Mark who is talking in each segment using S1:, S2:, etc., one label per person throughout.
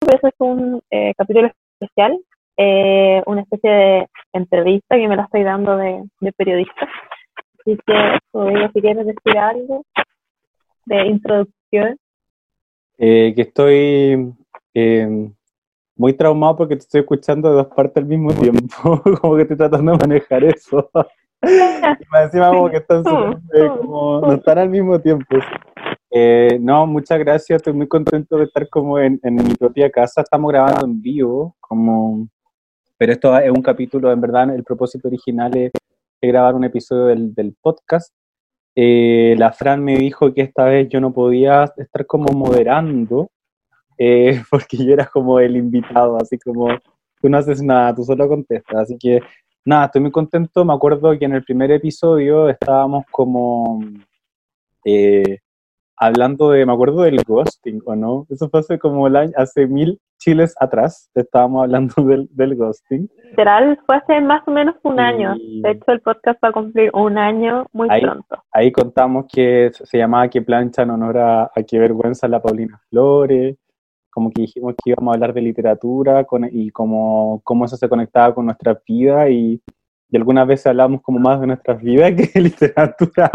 S1: pero es un eh, capítulo especial, eh, una especie de entrevista que me la estoy dando de, periodista. Así que, si quieres decir algo de introducción.
S2: que estoy muy traumado porque te estoy escuchando de dos partes al mismo tiempo, como que estoy tratando de manejar eso. y encima como que están como, no están al mismo tiempo. Eh, no, muchas gracias, estoy muy contento de estar como en, mi propia casa, estamos grabando en vivo, como, pero esto es un capítulo, en verdad, el propósito original es, grabar un episodio del, podcast. Eh, la Fran me dijo que esta vez yo no podía estar como moderando, eh, porque yo era como el invitado, así como tú no haces nada, tú solo contestas. Así que nada, estoy muy contento. Me acuerdo que en el primer episodio estábamos como hablando de, me acuerdo del ghosting, ¿o no? Eso fue hace como el año, hace mil chiles atrás, estábamos hablando del, del ghosting.
S1: Literal, fue hace más o menos un año. De hecho, el podcast va a cumplir un año muy pronto.
S2: Ahí contamos que se llamaba Que plancha en honor a, a Qué vergüenza la Paulina Flores como que dijimos que íbamos a hablar de literatura y cómo, cómo eso se conectaba con nuestra vida y, y algunas veces hablamos como más de nuestras vidas que de literatura.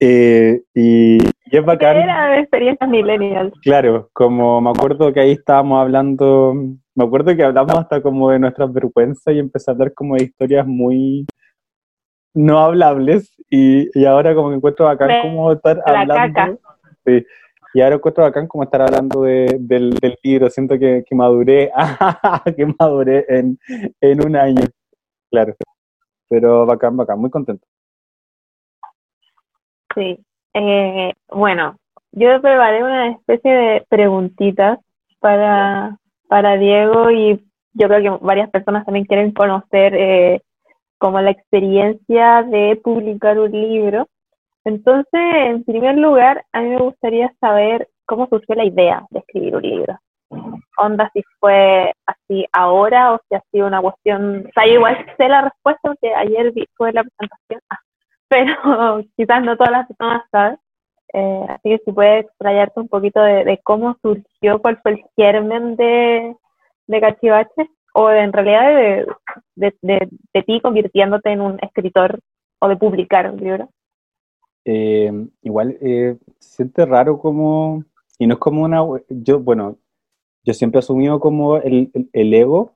S2: Eh, y, y, es bacán.
S1: Era experiencias millennials.
S2: Claro, como me acuerdo que ahí estábamos hablando, me acuerdo que hablamos hasta como de nuestras vergüenzas y empecé a hablar como de historias muy no hablables y, y ahora como que encuentro bacán como estar hablando. Sí, y ahora encuentro bacán como estar hablando de, del, del, libro. Siento que, que maduré, que maduré en, en un año. Claro. Pero bacán, bacán, muy contento.
S1: Sí. Eh, bueno, yo preparé una especie de preguntitas para, para Diego y yo creo que varias personas también quieren conocer eh, como la experiencia de publicar un libro. Entonces, en primer lugar, a mí me gustaría saber cómo surgió la idea de escribir un libro. Onda, si fue así ahora o si ha sido una cuestión. O sea, igual sé la respuesta porque ayer vi, fue la presentación, ah, pero quizás no todas las personas saben. Eh, así que si puedes explayarte un poquito de, cómo surgió, cuál fue el germen de, de Cachivache, o en realidad de, de ti convirtiéndote en un escritor o de publicar un libro.
S2: Eh, igual eh, siente raro como, y no es como una, yo, bueno, yo siempre he asumido como el, el, ego,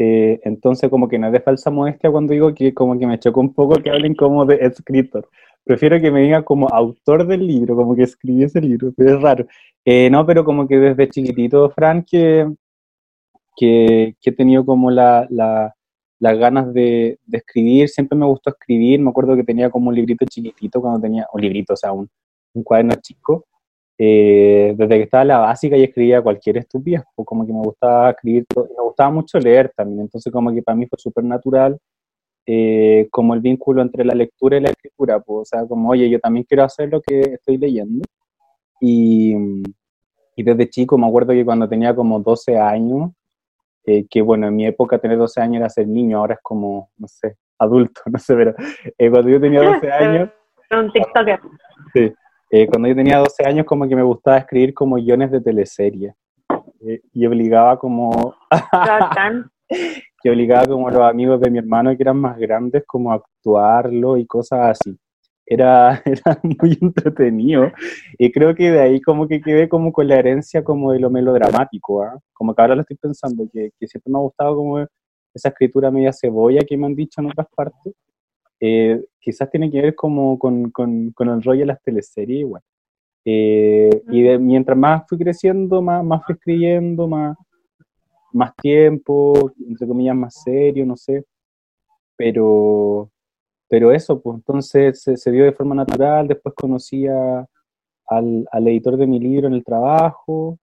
S2: eh, entonces como que no es de falsa modestia cuando digo que como que me chocó un poco que hablen como de escritor. Prefiero que me digan como autor del libro, como que escribí ese libro, pero es raro. no, pero como que desde chiquitito, Frank, que, que, que he tenido como la, la las ganas de, escribir, siempre me gustó escribir, me acuerdo que tenía como un librito chiquitito cuando tenía, un librito, o sea, un, cuaderno chico, eh, desde que estaba en la básica y escribía cualquier estupidez, pues como que me gustaba escribir, me gustaba mucho leer también, entonces como que para mí fue súper natural eh, como el vínculo entre la lectura y la escritura, pues, o sea, como, oye, yo también quiero hacer lo que estoy leyendo, y, y desde chico me acuerdo que cuando tenía como 12 años, eh, que bueno, en mi época tener 12 años era ser niño, ahora es como, no sé, adulto, no sé, pero eh, cuando yo tenía 12 años...
S1: Un TikToker.
S2: Sí, eh, cuando yo tenía 12 años como que me gustaba escribir como guiones de teleserie. Y obligaba como... que obligaba como a los amigos de mi hermano que eran más grandes como a actuarlo y cosas así. Era, era muy entretenido. Y creo que de ahí como que quedé como con la herencia como de lo melodramático, ¿ah? como que ahora lo estoy pensando, que, que, siempre me ha gustado como esa escritura media cebolla que me han dicho en otras partes, eh, quizás tiene que ver como con, con, con, el rollo de las teleseries igual. Eh, y de, mientras más fui creciendo, más, más fui escribiendo, más, más tiempo, entre comillas, más serio, no sé, pero pero eso, pues entonces se, dio de forma natural, después conocí al, al, editor de mi libro en el trabajo,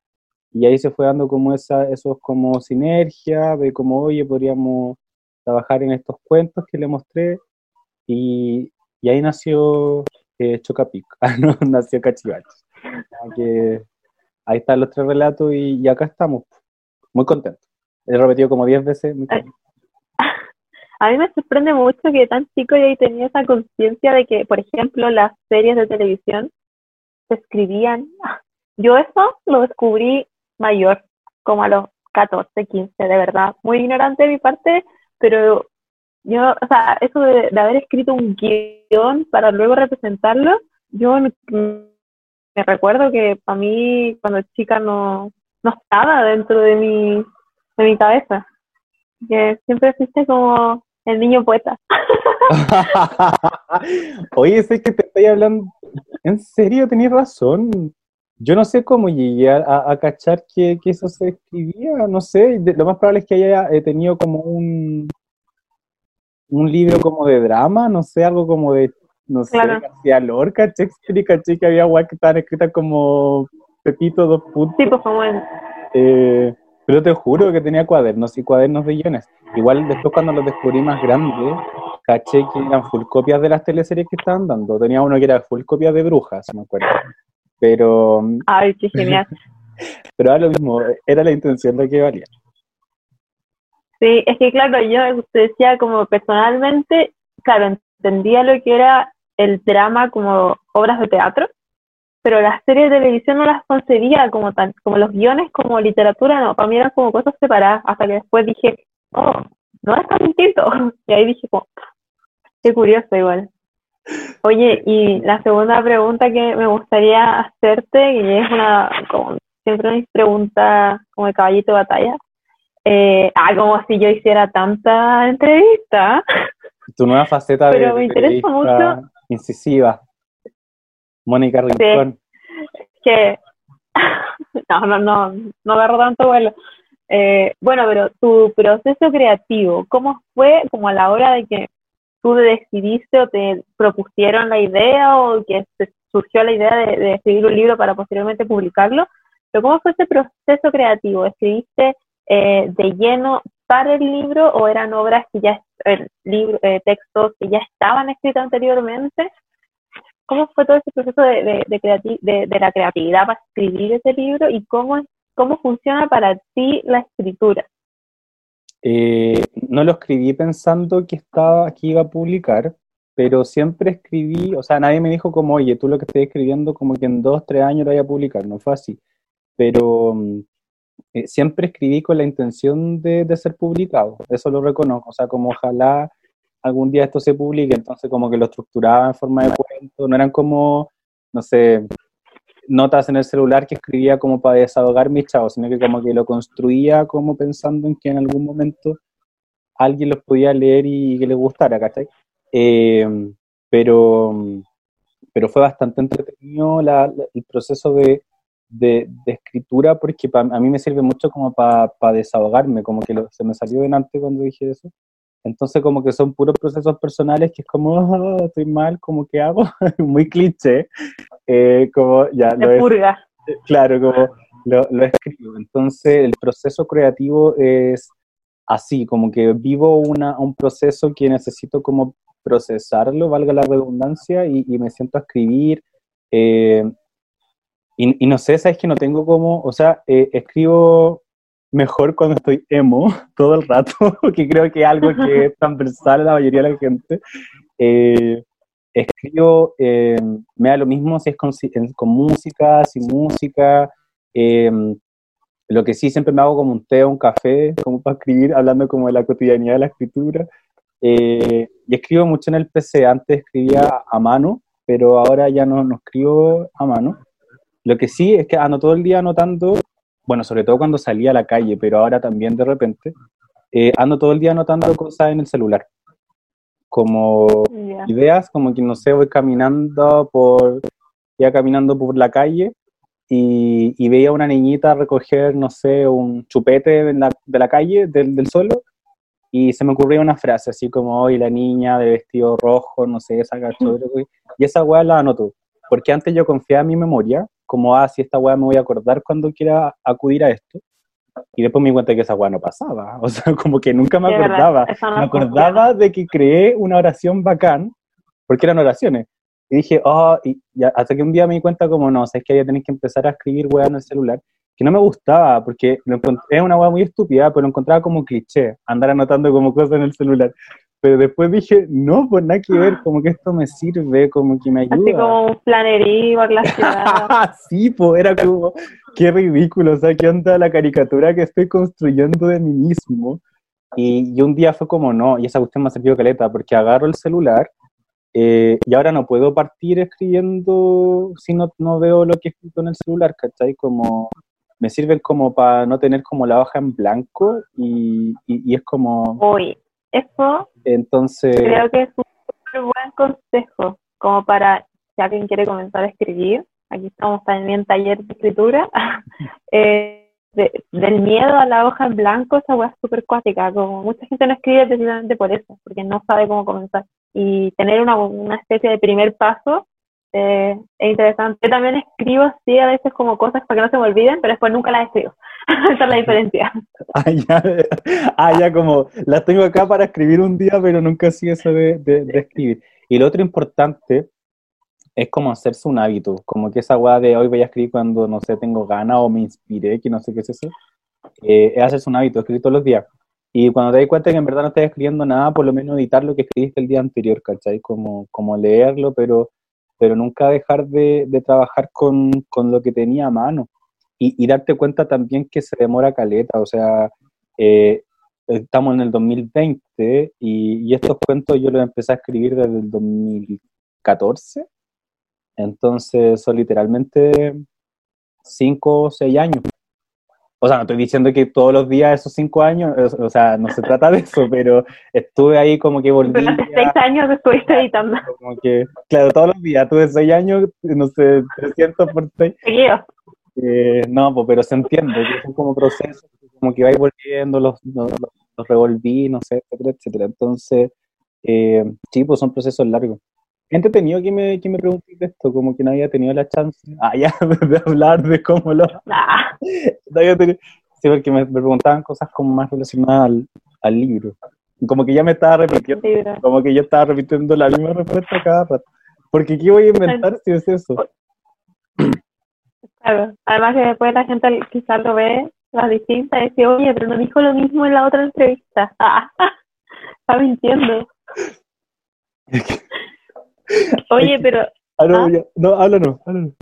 S2: y ahí se fue dando como esa, esos como sinergia, de como, oye, podríamos trabajar en estos cuentos que le mostré, y, ahí nació eh, Chocapic, nació Cachivache. Que ahí están los tres relatos y, y acá estamos, muy contentos. He repetido como diez veces. Muy
S1: a mí me sorprende mucho que tan chico ya tenía esa conciencia de que, por ejemplo, las series de televisión se escribían. Yo eso lo descubrí mayor, como a los 14, 15, de verdad. Muy ignorante de mi parte, pero yo, o sea, eso de, haber escrito un guion para luego representarlo, yo me recuerdo que para mí cuando chica no, no estaba dentro de mi, de mi cabeza. Que siempre fuiste como el niño poeta.
S2: Oye, sé que te estoy hablando. ¿En serio? Tenías razón. Yo no sé cómo llegué a, cachar que, eso se escribía. No sé. lo más probable es que haya eh, tenido como un. Un libro como de drama, no sé, algo como de. No sé, García Lorca, Shakespeare y caché que había guay que estaban escritas como Pepito, dos puntos.
S1: Sí, pues como en.
S2: Eh, pero te juro que tenía cuadernos y cuadernos de guiones. Igual después cuando los descubrí más grandes, caché que eran full copias de las teleseries que estaban dando. Tenía uno que era full copias de brujas, me acuerdo. Pero...
S1: Ay, qué genial.
S2: pero era lo mismo, era la intención de que valía.
S1: Sí, es que claro, yo decía como personalmente, claro, entendía lo que era el drama como obras de teatro, pero las series de televisión no las concebía como tal, como los guiones, como literatura, no, para mí eran como cosas separadas, hasta que después dije, oh, no es tan distinto. Y ahí dije, como, qué curioso igual. Oye, y la segunda pregunta que me gustaría hacerte, y es una, como siempre una pregunta como el caballito de batalla, eh, ah, como si yo hiciera tanta entrevista.
S2: Tu nueva faceta Pero me interesa mucho. incisiva. Mónica Rincón.
S1: Que no, no, no, no agarro tanto vuelo. Eh, bueno, pero tu proceso creativo, ¿cómo fue como a la hora de que tú decidiste o te propusieron la idea o que surgió la idea de, escribir un libro para posteriormente publicarlo? Pero ¿cómo fue ese proceso creativo? ¿Escribiste eh, de lleno para el libro o eran obras que ya, el libro, eh, textos que ya estaban escritos anteriormente? ¿Cómo fue todo ese proceso de, de, la creatividad para escribir ese libro y cómo, cómo funciona para ti la escritura?
S2: Eh, no lo escribí pensando que, estaba, que iba a publicar, pero siempre escribí, o sea, nadie me dijo como, oye, tú lo que estás escribiendo como que en dos, tres años lo voy a publicar, no fue así. Pero mm, eh, siempre escribí con la intención de, ser publicado, eso lo reconozco, o sea, como ojalá algún día esto se publique, entonces como que lo estructuraba en forma de cuento, no eran como, no sé, notas en el celular que escribía como para desahogar mis chavos, sino que como que lo construía como pensando en que en algún momento alguien los podía leer y que les gustara, ¿cachai? Eh, pero, pero fue bastante entretenido el proceso de, de, escritura porque a mí me sirve mucho como para desahogarme, como que se me salió delante cuando dije eso. Entonces como que son puros procesos personales que es como, oh, estoy mal, como que hago, muy cliché, eh, como ya
S1: lo purga.
S2: claro, como lo, lo, escribo. Entonces el proceso creativo es así, como que vivo una, un proceso que necesito como procesarlo, valga la redundancia, y, me siento a escribir. Eh, y, y, no sé, sabes que no tengo como, o sea, eh, escribo mejor cuando estoy emo todo el rato, que creo que es algo que es transversal a la mayoría de la gente. Eh, escribo, eh, me da lo mismo si es con, con música, sin música. Eh, lo que sí siempre me hago como un té o un café, como para escribir, hablando como de la cotidianidad de la escritura. y escribo mucho en el PC, antes escribía a mano, pero ahora ya no, no escribo a mano. Lo que sí es que ando todo el día anotando bueno, sobre todo cuando salía a la calle, pero ahora también de repente, eh, ando todo el día anotando cosas en el celular. Como ideas, como que no sé, voy caminando por, ya caminando por la calle y, y, veía a una niñita recoger, no sé, un chupete de la, de la calle, del, del, suelo, y se me ocurría una frase así como, hoy la niña de vestido rojo, no sé, esa cachorra, y esa weá la anoto, porque antes yo confiaba en mi memoria como, ah, si esta weá me voy a acordar cuando quiera acudir a esto. Y después me di cuenta que esa weá no pasaba. O sea, como que nunca me acordaba. me acordaba de que creé una oración bacán, porque eran oraciones. Y dije, oh, y hasta que un día me di cuenta como, no, o sea, es que ya tenés que empezar a escribir weá en el celular, que no me gustaba, porque lo es una weá muy estúpida, pero lo encontraba como cliché, andar anotando como cosas en el celular. Pero después dije, no, pues nada que ver, como que esto me sirve, como que me ayuda.
S1: Así como un planerío por la ciudad.
S2: sí, pues era como, qué ridículo, o sea, qué onda la caricatura que estoy construyendo de mí mismo. Y, un día fue como, no, y esa cuestión me ha servido caleta, porque agarro el celular eh, y ahora no puedo partir escribiendo si no, no veo lo que he escrito en el celular, ¿cachai? Como, me sirven como para no tener como la hoja en blanco y, y, es como...
S1: Uy, eso
S2: entonces,
S1: creo que es un buen consejo, como para si alguien quiere comenzar a escribir, aquí estamos también en taller de escritura, eh, del miedo a la hoja en blanco, esa hueá es súper cuática, como mucha gente no escribe precisamente por eso, porque no sabe cómo comenzar. Y tener una, una especie de primer paso eh, es interesante. Yo también escribo, sí, a veces como cosas para que no se me olviden, pero después nunca las escribo. Esa es la diferencia.
S2: Ah ya, ah, ya, como las tengo acá para escribir un día, pero nunca así eso de, de, de escribir. Y lo otro importante es como hacerse un hábito, como que esa weá de hoy voy a escribir cuando, no sé, tengo ganas o me inspiré, que no sé qué es eso, eh, es hacerse un hábito, escribir todos los días. Y cuando te das cuenta que en verdad no estás escribiendo nada, por lo menos editar lo que escribiste el día anterior, ¿cachai? Como, como leerlo, pero, pero nunca dejar de, de trabajar con, con, lo que tenía a mano. Y, y, darte cuenta también que se demora caleta, o sea, eh, estamos en el 2020 y, y estos cuentos yo los empecé a escribir desde el 2014 entonces son literalmente cinco o seis años. O sea, no estoy diciendo que todos los días esos cinco años, o sea, no se trata de eso, pero estuve ahí como que volví.
S1: Durante seis años estuviste editando.
S2: Como que, claro, todos los días, tuve seis años, no sé, 300 por seis. Eh, no, pues, pero se entiende, que son como procesos, como que vais volviendo, los, los, los, revolví, no sé, etcétera, etcétera. Entonces, eh, sí, pues son procesos largos entretenido que me, que me preguntes esto, como que no había tenido la chance ah, ya, de hablar de cómo lo...
S1: Ah.
S2: No había tenido, sí, porque me, preguntaban cosas como más relacionadas al, al, libro. Como que ya me estaba repitiendo, como que yo estaba repitiendo la misma respuesta cada rato. Porque ¿qué voy a inventar si es eso?
S1: Claro, además que después la gente quizás lo ve las distintas y dice, oye, pero no dijo lo mismo en la otra entrevista. Ah, está mintiendo. Oye, pero...
S2: Ah, no, ¿Ah? no, háblanos,
S1: No,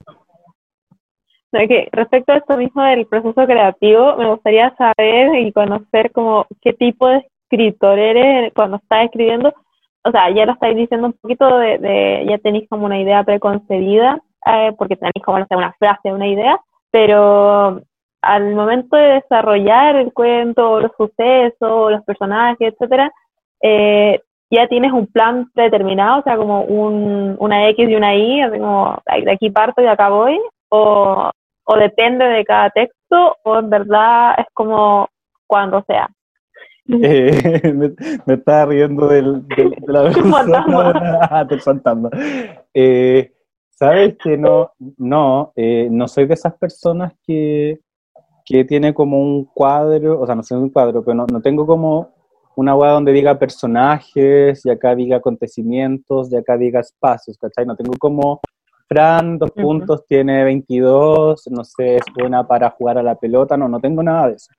S1: que respecto a esto mismo del proceso creativo, me gustaría saber y conocer como qué tipo de escritor eres cuando estás escribiendo. O sea, ya lo estáis diciendo un poquito de, ya tenéis como una idea preconcebida, eh, porque tenéis como, no sé, una frase, una idea, pero al momento de desarrollar el cuento, los sucesos, los personajes, etcétera, eh, ya tienes un plan determinado, o sea, como un, una X y una Y, así como de aquí parto y acá voy, o, o depende de cada texto, o en verdad es como cuando sea.
S2: Eh, me, me, estaba riendo del, de la fantasma. del fantasma. Eh, Sabes que no, no, eh, no soy de esas personas que, que tiene como un cuadro, o sea, no soy un cuadro, pero no, no tengo como una web donde diga personajes, y acá diga acontecimientos, y acá diga espacios, ¿cachai? No tengo como Fran, dos puntos, tiene 22, no sé, es buena para jugar a la pelota, no, no tengo nada de eso.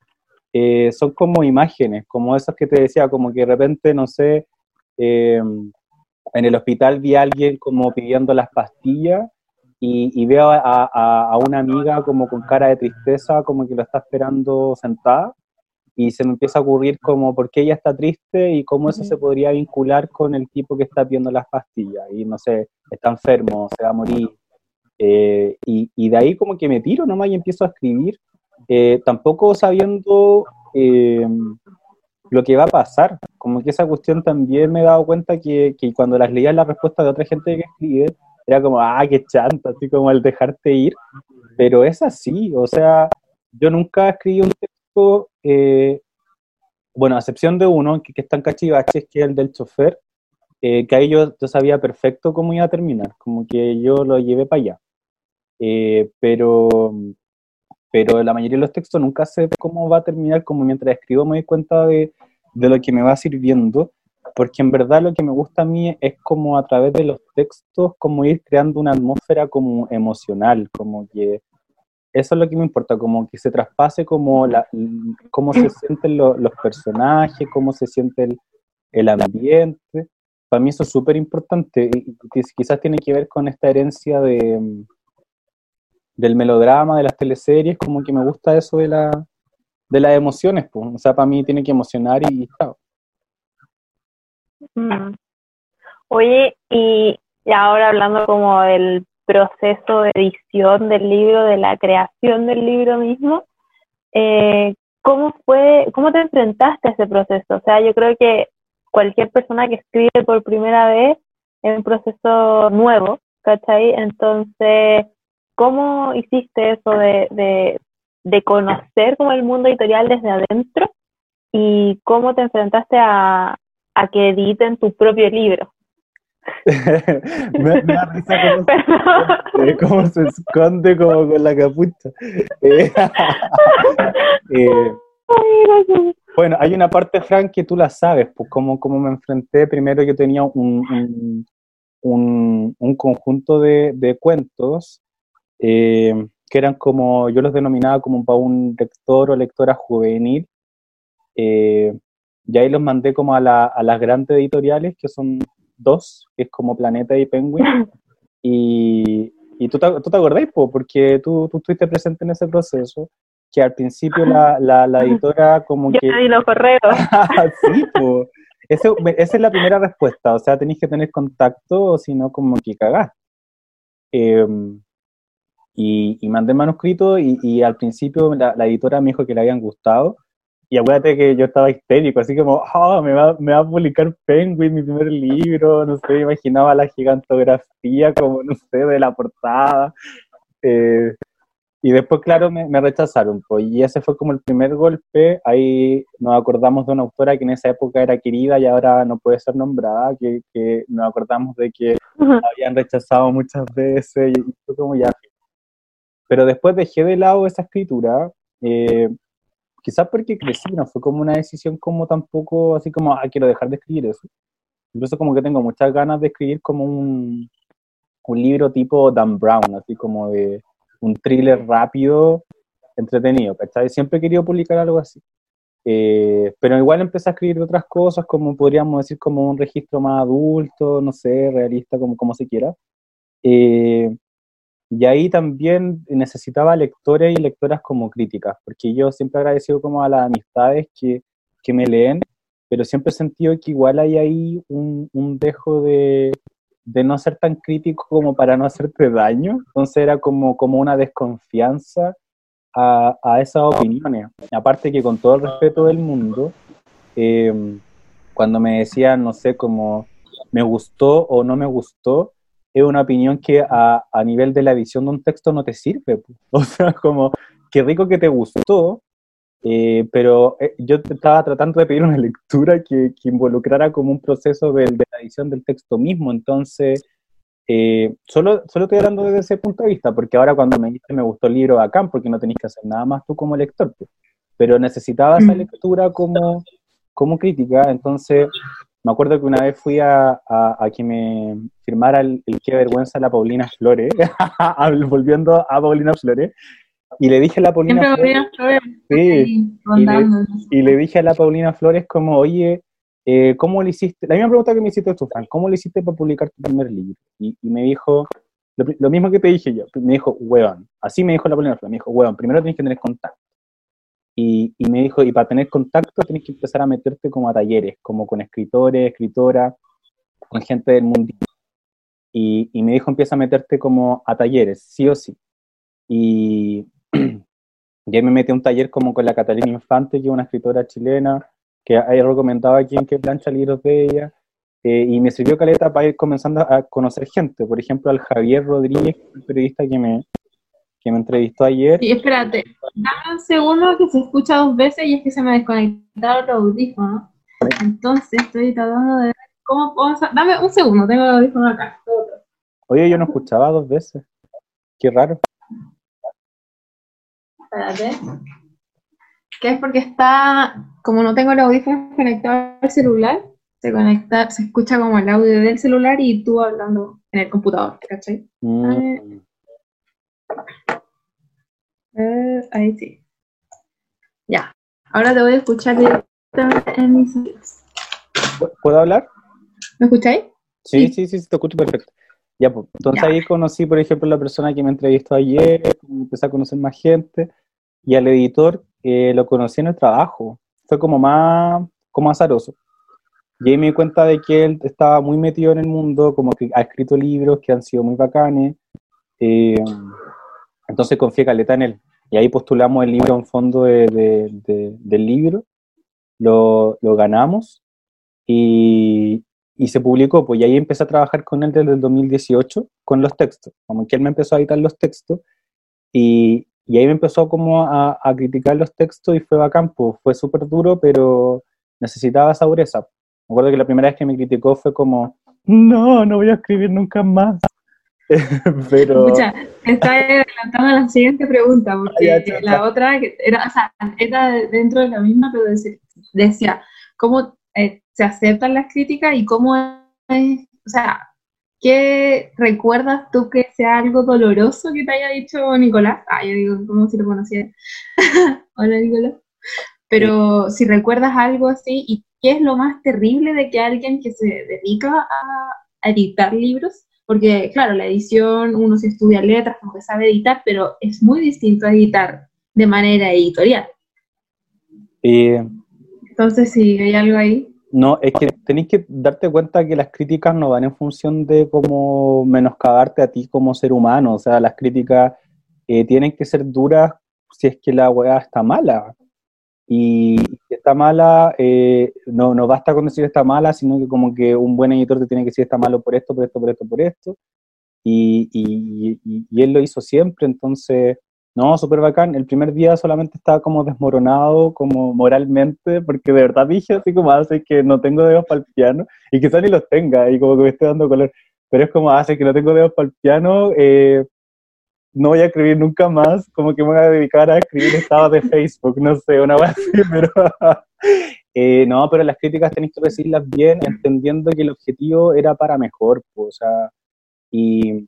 S2: Eh, son como imágenes, como esas que te decía, como que de repente, no sé, em, en el hospital vi a alguien como pidiendo las pastillas y, veo a, a, una amiga como con cara de tristeza, como que lo está esperando sentada y se me empieza a ocurrir como por qué ella está triste y cómo eso se podría vincular con el tipo que está viendo las pastillas y no sé, está enfermo, se va a morir. Eh, y, y, de ahí como que me tiro nomás y empiezo a escribir, eh, tampoco sabiendo eh, lo que va a pasar. Como que esa cuestión también me he dado cuenta que, que cuando las leía la respuesta de otra gente que escribe, era como, ah, qué chanta, así como el dejarte ir. Pero es así, o sea, yo nunca escribí un texto eh, bueno, a excepción de uno, que, está en cachivaches, que es el del chofer, eh, que ahí yo, sabía perfecto cómo iba a terminar, como que yo lo llevé para allá. Eh, pero, pero la mayoría de los textos nunca sé cómo va a terminar, como mientras escribo me doy cuenta de, de lo que me va sirviendo, porque en verdad lo que me gusta a mí es como a través de los textos, como ir creando una atmósfera como emocional, como que eso es lo que me importa, como que se traspase como la, cómo se sienten los personajes, cómo se siente el ambiente. Para mí eso es súper importante y quizás tiene que ver con esta herencia de, del melodrama, de las teleseries, como que me gusta eso de, la, de las emociones. Pues. O sea, para mí tiene que emocionar y, chao.
S1: Mm. Oye, y, ahora hablando como del proceso de edición del libro, de la creación del libro mismo, eh, ¿cómo fue, cómo te enfrentaste a ese proceso? O sea, yo creo que cualquier persona que escribe por primera vez es un proceso nuevo, ¿cachai? Entonces, ¿cómo hiciste eso de, de conocer como el mundo editorial desde adentro y cómo te enfrentaste a, a que editen tu propio libro.
S2: me, da risa cómo se, esconde como con la capucha. Eh, eh, bueno, hay una parte, Frank, que tú la sabes, pues como, como me enfrenté, primero yo tenía un, un, un, conjunto de, de cuentos eh, que eran como, yo los denominaba como para un lector o lectora juvenil, eh, y ahí los mandé como a, la, a las grandes editoriales, que son dos, que es como Planeta y Penguin. Y, y tú, te, tú te acordáis, porque tú, tú estuviste presente en ese proceso, que al principio la, la, la editora como
S1: Yo
S2: que...
S1: Yo los correos.
S2: sí, pues. esa es la primera respuesta, o sea, tenéis que tener contacto, o si no, como que cagás. Em, y, y, mandé manuscrito y, y al principio la, la, editora me dijo que le habían gustado y acuérdate que yo estaba histérico, así como, oh, me va, me va a publicar Penguin, mi primer libro, no sé, imaginaba la gigantografía como, no sé, de la portada. Eh, y después, claro, me, me, rechazaron, pues, y ese fue como el primer golpe. Ahí nos acordamos de una autora que en esa época era querida y ahora no puede ser nombrada, que, que nos acordamos de que habían rechazado muchas veces y fue como ya. Pero después dejé de lado esa escritura. Eh, quizás porque crecí, no fue como una decisión como tampoco así como, ah, quiero dejar de escribir eso. Incluso como que tengo muchas ganas de escribir como un, un libro tipo Dan Brown, así como de un thriller rápido, entretenido, ¿cachai? Siempre he querido publicar algo así. Eh, pero igual empecé a escribir otras cosas, como podríamos decir, como un registro más adulto, no sé, realista, como, como se quiera. Eh, y ahí también necesitaba lectores y lectoras como críticas, porque yo siempre agradecido como a las amistades que, que me leen, pero siempre he sentido que igual hay ahí un, un dejo de, de, no ser tan crítico como para no hacerte daño, entonces era como, como una desconfianza a, a esas opiniones. Aparte que con todo el respeto del mundo, eh, cuando me decían, no sé, como me gustó o no me gustó, es una opinión que a, a, nivel de la edición de un texto no te sirve. O sea, como, qué rico que te gustó, eh, pero eh, yo estaba tratando de pedir una lectura que, que involucrara como un proceso de, de, la edición del texto mismo. Entonces, eh, solo, solo estoy hablando desde ese punto de vista, porque ahora cuando me dijiste me gustó el libro bacán, porque no tenéis que hacer nada más tú como lector, pues. pero necesitaba esa mm. lectura como, como crítica, entonces me acuerdo que una vez fui a, a, a que me firmara el, el, Qué vergüenza la Paulina Flores, volviendo a Paulina Flores, y le dije a la Paulina Flores, Flores sí, y, le, y, le, dije a la Paulina Flores como, oye, eh, ¿cómo le hiciste? La misma pregunta que me hiciste tú, Frank, ¿cómo le hiciste para publicar tu primer libro? Y, y me dijo, lo, lo, mismo que te dije yo, me dijo, weón, así me dijo la Paulina Flores, me dijo, weón, primero tienes que tener contacto. Y, y, me dijo, y para tener contacto tienes que empezar a meterte como a talleres, como con escritores, escritoras, con gente del mundo. Y, y, me dijo, empieza a meterte como a talleres, sí o sí. Y, y ahí me metí a un taller como con la Catalina Infante, que es una escritora chilena, que he recomendado aquí en que plancha libros de ella. Eh, y me sirvió caleta para ir comenzando a conocer gente. Por ejemplo, al Javier Rodríguez, un periodista que me, que me entrevistó ayer.
S3: Y espérate, dame un segundo que se escucha dos veces y es que se me desconectaron los audífonos. Entonces estoy tratando de ver cómo puedo... Dame un segundo, tengo el audífono acá.
S2: Oye, yo no escuchaba dos veces. Qué raro.
S3: Espérate. Que es porque está, como no tengo el audífono conectado al celular, se conecta, se escucha como el audio del celular y tú hablando en el computador, ¿cachai? Mm. Eh, ahí sí. Ya. Ahora te voy a escuchar directamente en mis oídos.
S2: ¿Puedo hablar?
S3: ¿Me escucháis?
S2: Sí, sí, sí, te escucho perfecto. Ya, pues, entonces ahí conocí, por ejemplo, la persona que me entrevistó ayer, empecé a conocer más gente, y al editor eh, lo conocí en el trabajo. Fue como más, como azaroso. Y ahí me di cuenta de que él estaba muy metido en el mundo, como que ha escrito libros que han sido muy bacanes. Eh, entonces confié caleta en él. Y ahí postulamos el libro en fondo de, del libro, lo, lo ganamos y, y se publicó, pues y ahí empecé a trabajar con él desde el 2018 con los textos, como que él me empezó a editar los textos y, y ahí me empezó como a, a, criticar los textos y fue bacán, pues fue súper duro, pero necesitaba esa dureza. Me acuerdo que la primera vez que me criticó fue como, no, no voy a escribir nunca más. pero...
S3: Escucha, está adelantando la siguiente pregunta, porque la otra era, o sea, era dentro de la misma, pero decía, ¿cómo eh, se aceptan las críticas y cómo es, o sea, ¿qué recuerdas tú que sea algo doloroso que te haya dicho Nicolás? Ah, yo digo, como si lo conocía. Hola, Nicolás. Pero si recuerdas algo así, ¿y qué es lo más terrible de que alguien que se dedica a editar libros porque claro, la edición, uno se estudia letras, como que sabe editar, pero es muy distinto a editar de manera editorial. Entonces, si hay algo ahí.
S2: No, es que tenéis que darte cuenta que las críticas no van en función de cómo menoscabarte a ti como ser humano. O sea, las críticas eh, tienen que ser duras si es que la weá está mala. Y está mala, eh, no, no basta con decir está mala, sino que como que un buen editor te tiene que decir está malo por esto, por esto, por esto, por esto. Y, y, y, él lo hizo siempre, entonces, no, súper bacán. El primer día solamente estaba como desmoronado, como moralmente, porque de verdad dije así como hace que no tengo dedos para el piano, y quizás ni los tenga, y como que me estoy dando color, pero es como hace que no tengo dedos para el piano, eh, no voy a escribir nunca más, como que me voy a dedicar a escribir estados de Facebook, no sé, una así, pero... Eh, no, pero las críticas tenéis que recibirlas bien, entendiendo que el objetivo era para mejor, pues, o sea, y,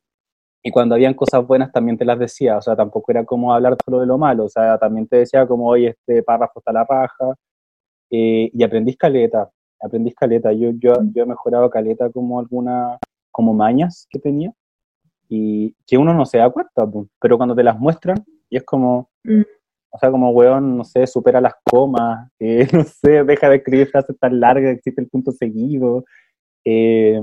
S2: y, cuando habían cosas buenas también te las decía, o sea, tampoco era como hablar solo de lo malo, o sea, también te decía como, oye, este párrafo está la raja, eh, y aprendí caleta, aprendí caleta, yo, yo, yo he mejorado caleta como alguna, como mañas que tenía, y que uno no se da cuenta, pero cuando te las muestran, y es como, mm. o sea, como weón, no sé, supera las comas, eh, no sé, deja de escribir frases tan largas, existe el punto seguido. Eh,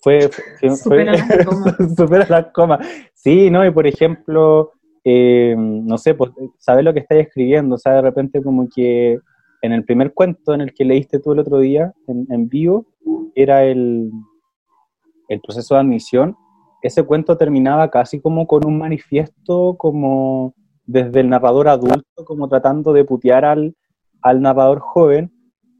S2: fue, supera, las comas. supera las comas. Sí, ¿no? Y por ejemplo, eh, no sé, pues, saber lo que estás escribiendo, o sea, de repente como que en el primer cuento en el que leíste tú el otro día, en, en vivo, era el, el proceso de admisión, ese cuento terminaba casi como con un manifiesto, como desde el narrador adulto, como tratando de putear al, al narrador joven,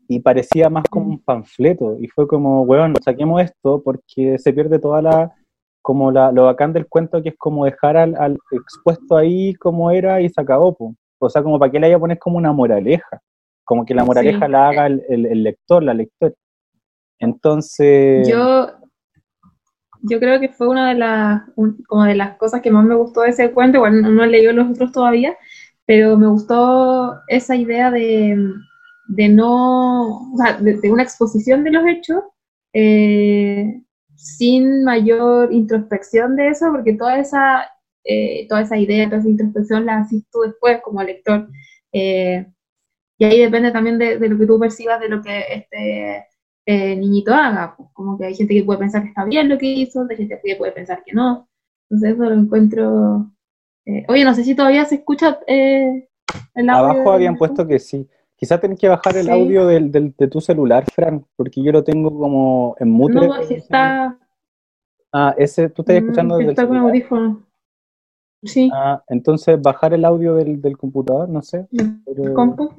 S2: y parecía más como un panfleto, y fue como, weón, saquemos esto porque se pierde toda la, como la, lo bacán del cuento que es como dejar al, al expuesto ahí como era y se acabó, o sea, como para que le haya pones como una moraleja, como que la moraleja la haga el, el, el lector, la lectora. Entonces...
S3: Yo, yo creo que fue una de las, como de las cosas que más me gustó de ese cuento, bueno, no, he leído los otros todavía, pero me gustó esa idea de, de no, o sea, de, una exposición de los hechos eh, sin mayor introspección de eso, porque toda esa, eh, toda esa idea, toda esa introspección la haces tú después como lector. Eh, y ahí depende también de, de, lo que tú percibas de lo que este eh, niñito haga. Pues, como que hay gente que puede pensar que está bien lo que hizo, hay gente que puede pensar que no. Entonces eso lo encuentro... Eh, oye, no sé si todavía se escucha eh,
S2: el audio. Abajo habían puesto que sí. Quizás tenés que bajar el audio del, del, de tu celular, Fran, porque yo lo tengo como en mute.
S3: No, si está...
S2: Ah, ese, tú estás mm, escuchando
S3: desde Está con audífono. Sí.
S2: Ah, entonces bajar el audio del, del computador, no sé.
S3: Pero... ¿Compu?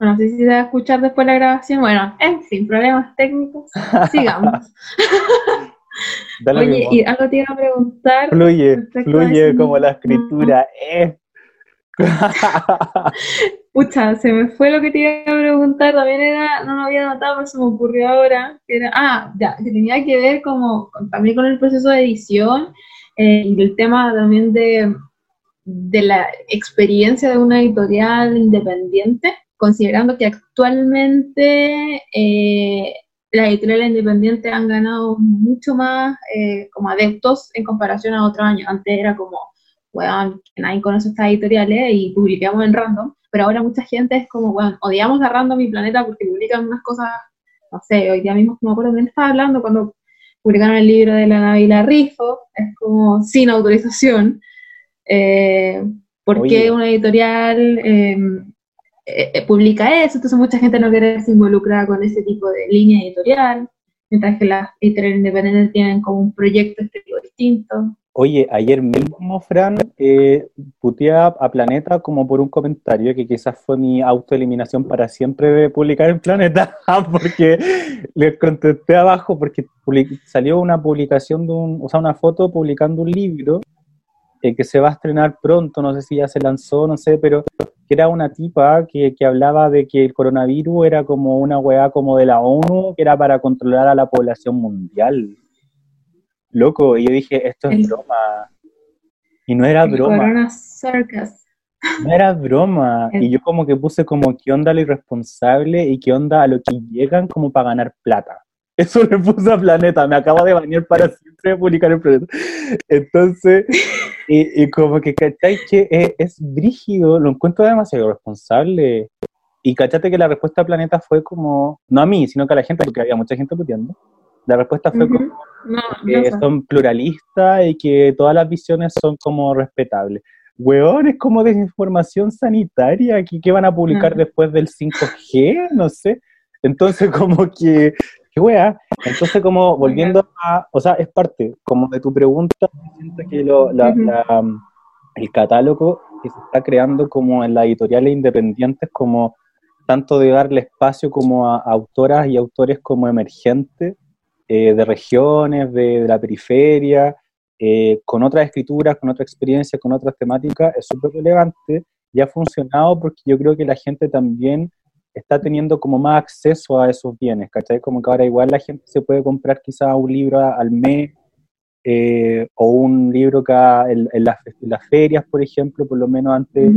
S3: No sé si se va a escuchar después la grabación. Bueno, en fin, problemas técnicos. Sigamos. Oye, y algo te iba a preguntar.
S2: Fluye, fluye como la escritura. Eh.
S3: Pucha, se me fue lo que te iba a preguntar. También era, no lo había notado, pero se me ocurrió ahora. Que era, ah, ya, que tenía que ver como también con el proceso de edición eh, y el tema también de, de la experiencia de una editorial independiente considerando que actualmente eh, las editoriales independientes han ganado mucho más eh, como adeptos en comparación a otros años. Antes era como, bueno, que nadie conoce estas editoriales y publicamos en random, pero ahora mucha gente es como, bueno, odiamos a Random y Planeta porque publican unas cosas, no sé, hoy día mismo no me acuerdo quién estaba hablando cuando publicaron el libro de la Navila Rifo, es como sin autorización. Eh, ¿Por qué una editorial em, eh, eh, publica eso? Entonces mucha gente no quiere ser involucrada con ese tipo de línea editorial, mientras que las editoriales independientes tienen como un proyecto distinto.
S2: Oye, ayer mismo, Fran, eh, a Planeta como por un comentario que quizás fue mi autoeliminación para siempre de publicar en Planeta, porque les contesté abajo porque salió una publicación de un, o sea, una foto publicando un libro eh, que se va a estrenar pronto, no sé si ya se lanzó, no sé, pero que era una tipa que, que hablaba de que el coronavirus era como una weá como de la ONU, que era para controlar a la población mundial loco, y yo dije, esto es broma. Y no era broma. No era broma. Y yo como que puse como, ¿qué onda lo irresponsable y qué onda a lo que llegan como para ganar plata? Eso le puse a Planeta, me acabo de bañar para siempre de publicar el Planeta. Entonces, y, como que, ¿cachai? Que es, es, brígido, lo encuentro demasiado irresponsable. Y cachate que la respuesta a Planeta fue como, no a mí, sino que a la gente, porque había mucha gente puteando. La respuesta fue como que son pluralistas y que todas las visiones son como respetables. Weón, es como desinformación sanitaria, ¿qué, qué van a publicar después del 5G? No sé. Entonces, como que, qué wea. Entonces, como volviendo a, o sea, es parte como de tu pregunta, siento que lo, la, el catálogo que se está creando como en las editoriales independientes, como tanto de darle espacio como a autoras y autores como emergentes, eh, de regiones, de, la periferia, eh, con otras escrituras, con otra experiencia, con otras temáticas, es súper relevante y ha funcionado porque yo creo que la gente también está teniendo como más acceso a esos bienes, ¿cachai? Como que ahora igual la gente se puede comprar quizás un libro al mes eh, o un libro que en, las, ferias, por ejemplo, por lo menos antes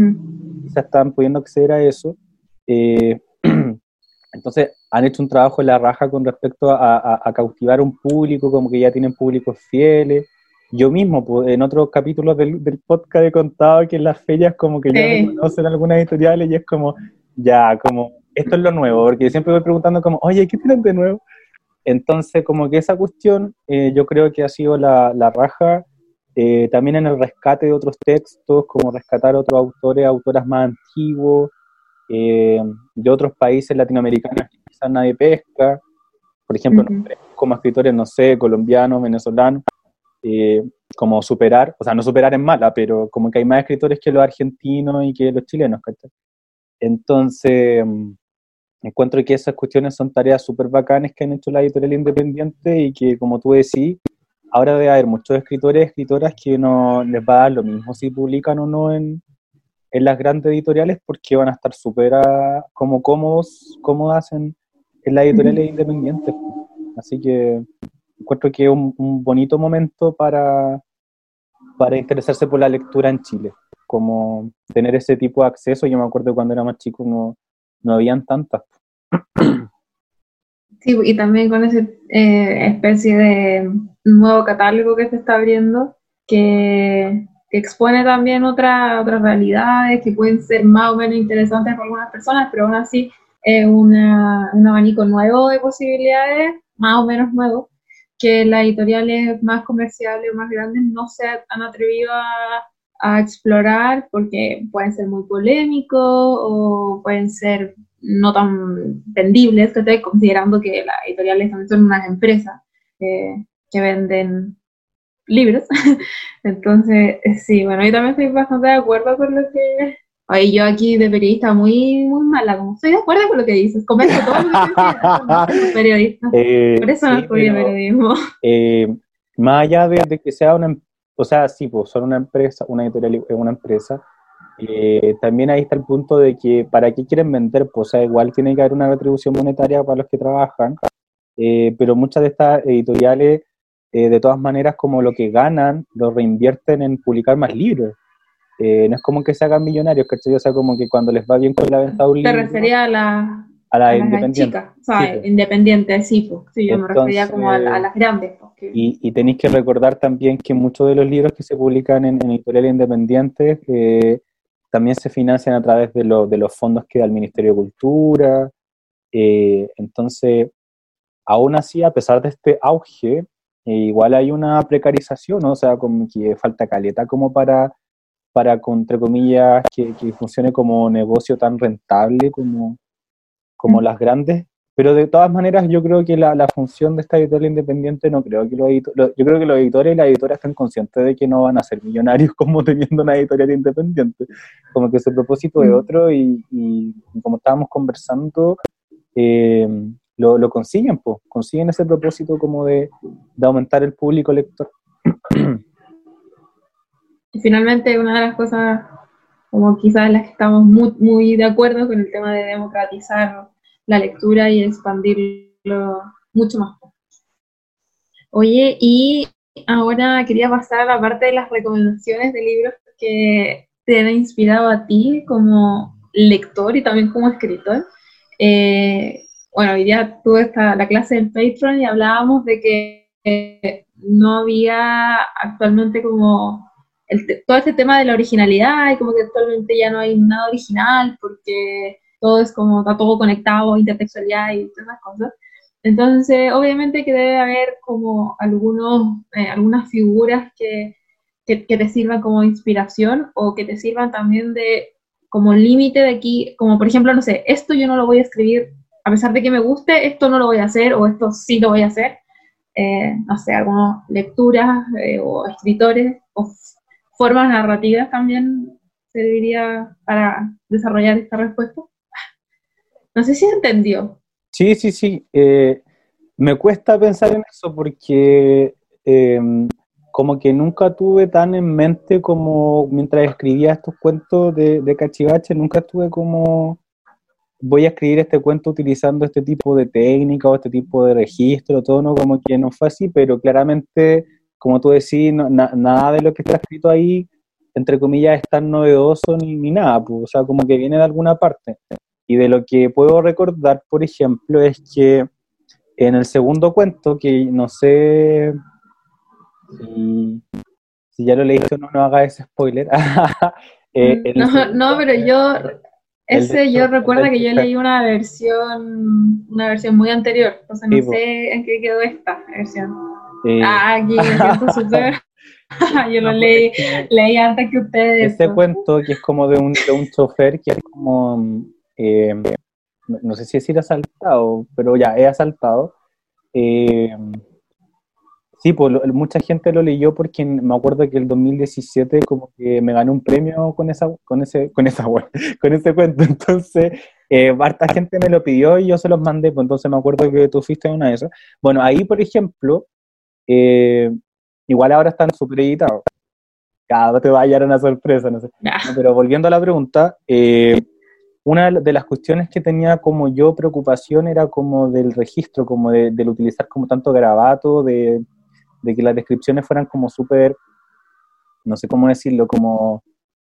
S2: quizás estaban pudiendo acceder a eso. entonces, han hecho un trabajo en la raja con respecto a, cautivar un público, como que ya tienen públicos fieles. Yo mismo, en otros capítulos del, podcast he contado que en las ferias como que ya me conocen algunas editoriales y es como, ya, como, esto es lo nuevo, porque siempre voy preguntando como, oye, ¿qué tienen de nuevo? Entonces, como que esa cuestión eh, yo creo que ha sido la, raja, eh, también en el rescate de otros textos, como rescatar otros autores, autoras más antiguos, eh, de otros países latinoamericanos quizás nadie pesca, por ejemplo, como escritores, no sé, colombianos, venezolanos, eh, como superar, o sea, no superar en mala, pero como que hay más escritores que los argentinos y que los chilenos, Entonces, mm, encuentro que esas cuestiones son tareas súper bacanas que han hecho la editorial independiente y que, como tú decís, ahora debe haber muchos escritores y escritoras que no les va a dar lo mismo si publican o no en, en las grandes editoriales porque van a estar súper ah, como cómodos, cómodas en, en las editoriales independientes. Así que encuentro que es un, bonito momento para, para interesarse por la lectura en Chile, como tener ese tipo de acceso. Yo me acuerdo cuando era más chico no, no habían tantas.
S3: Sí, y también con esa eh, especie de nuevo catálogo que se está abriendo, que, expone también otra, otras realidades que pueden ser más o menos interesantes para algunas personas, pero aún así es un abanico nuevo de posibilidades, más o menos nuevo, que las editoriales más comerciales o más grandes no se han atrevido a, explorar porque pueden ser muy polémicos o pueden ser no tan vendibles, considerando que las editoriales también son unas empresas eh, que venden libros. Entonces, sí, bueno, yo también estoy bastante de acuerdo con lo que Oye, yo aquí de periodista muy, muy mala, como estoy de acuerdo con lo que dices, comento todo lo que periodista. Eh, Por eso no periodismo.
S2: Eh, más allá de, que sea una, o sea, sí, pues son una empresa, una editorial es una empresa, eh, también ahí está el punto de que para qué quieren vender, pues o sea, igual tiene que haber una retribución monetaria para los que trabajan, pero muchas de estas editoriales, de todas maneras, como lo que ganan, lo reinvierten en publicar más libros. eh, no es como que se hagan millonarios, ¿cachai? O sea, como que cuando les va bien con la venta de un
S3: libro... Te refería a la...
S2: A la independiente.
S3: o sea, independiente, sí, pues. sí, yo me refería como a, las grandes.
S2: Y, y, tenéis que recordar también que muchos de los libros que se publican en, editoriales independientes eh, también se financian a través de, de los fondos que da el Ministerio de Cultura. Eh, entonces, aún así, a pesar de este auge, igual hay una precarización, ¿no? o sea, como que falta caleta como para para, entre comillas, que, funcione como negocio tan rentable como, como las grandes. Pero de todas maneras, yo creo que la, función de esta editorial independiente, no creo que los editores, yo creo que los editores y las editoras están conscientes de que no van a ser millonarios como teniendo una editorial independiente. Como que su propósito es otro y, como estábamos conversando, eh, lo, lo, consiguen, pues, consiguen ese propósito como de, de aumentar el público lector.
S3: Y finalmente, una de las cosas, como quizás las que estamos muy, muy de acuerdo con el tema de democratizar la lectura y expandirlo mucho más. Oye, y ahora quería pasar a la parte de las recomendaciones de libros que te han inspirado a ti como lector y también como escritor. Eh, bueno, hoy día tuve esta, la clase en Patreon y hablábamos de que eh, no había actualmente como todo este tema de la originalidad y como que actualmente ya no hay nada original porque todo es como, está todo conectado, intertextualidad y todas esas cosas. Entonces, obviamente que debe haber como algunos, eh, algunas figuras que, que, que, te sirvan como inspiración o que te sirvan también de como límite de aquí, como por ejemplo, no sé, esto yo no lo voy a escribir, a pesar de que me guste, esto no lo voy a hacer o esto sí lo voy a hacer. Eh, no sé, algunas lecturas eh, o escritores o formas narrativas también serviría para desarrollar esta respuesta. No sé si entendió.
S2: Sí, sí, sí. Eh, me cuesta pensar en eso porque em, como que nunca tuve tan en mente como mientras escribía estos cuentos de, de Cachivache, nunca tuve como voy a escribir este cuento utilizando este tipo de técnica o este tipo de registro, todo, ¿no? Como que no fue así, pero claramente como tú decís, nada de lo que está escrito ahí, entre comillas, es tan novedoso ni, nada, pues, o sea, como que viene de alguna parte. Y de lo que puedo recordar, por ejemplo, es que en el segundo cuento, que no sé si, ya lo leíste o no, no haga ese spoiler.
S3: Eh, no, no, pero yo, ese yo recuerdo que yo leí una versión, una versión muy anterior, entonces no sé en qué quedó esta versión. Ah, aquí me siento súper. Yo lo leí, leí antes que ustedes.
S2: Este cuento que es como de un, de un chofer que es como, eh, no, sé si decir asaltado, pero ya, he asaltado. Eh, sí, pues mucha gente lo leyó porque me acuerdo que el 2017 como que me gané un premio con esa, con ese, con esa, con ese cuento. Entonces, eh, harta gente me lo pidió y yo se los mandé, pues entonces me acuerdo que tú fuiste una de esas. Bueno, ahí, por ejemplo, eh, igual ahora están super editados. Cada te va a hallar una sorpresa, no sé. Pero volviendo a la pregunta, eh, una de las cuestiones que tenía como yo preocupación era como del registro, como de, del utilizar como tanto garabato, de, de que las descripciones fueran como súper, no sé cómo decirlo, como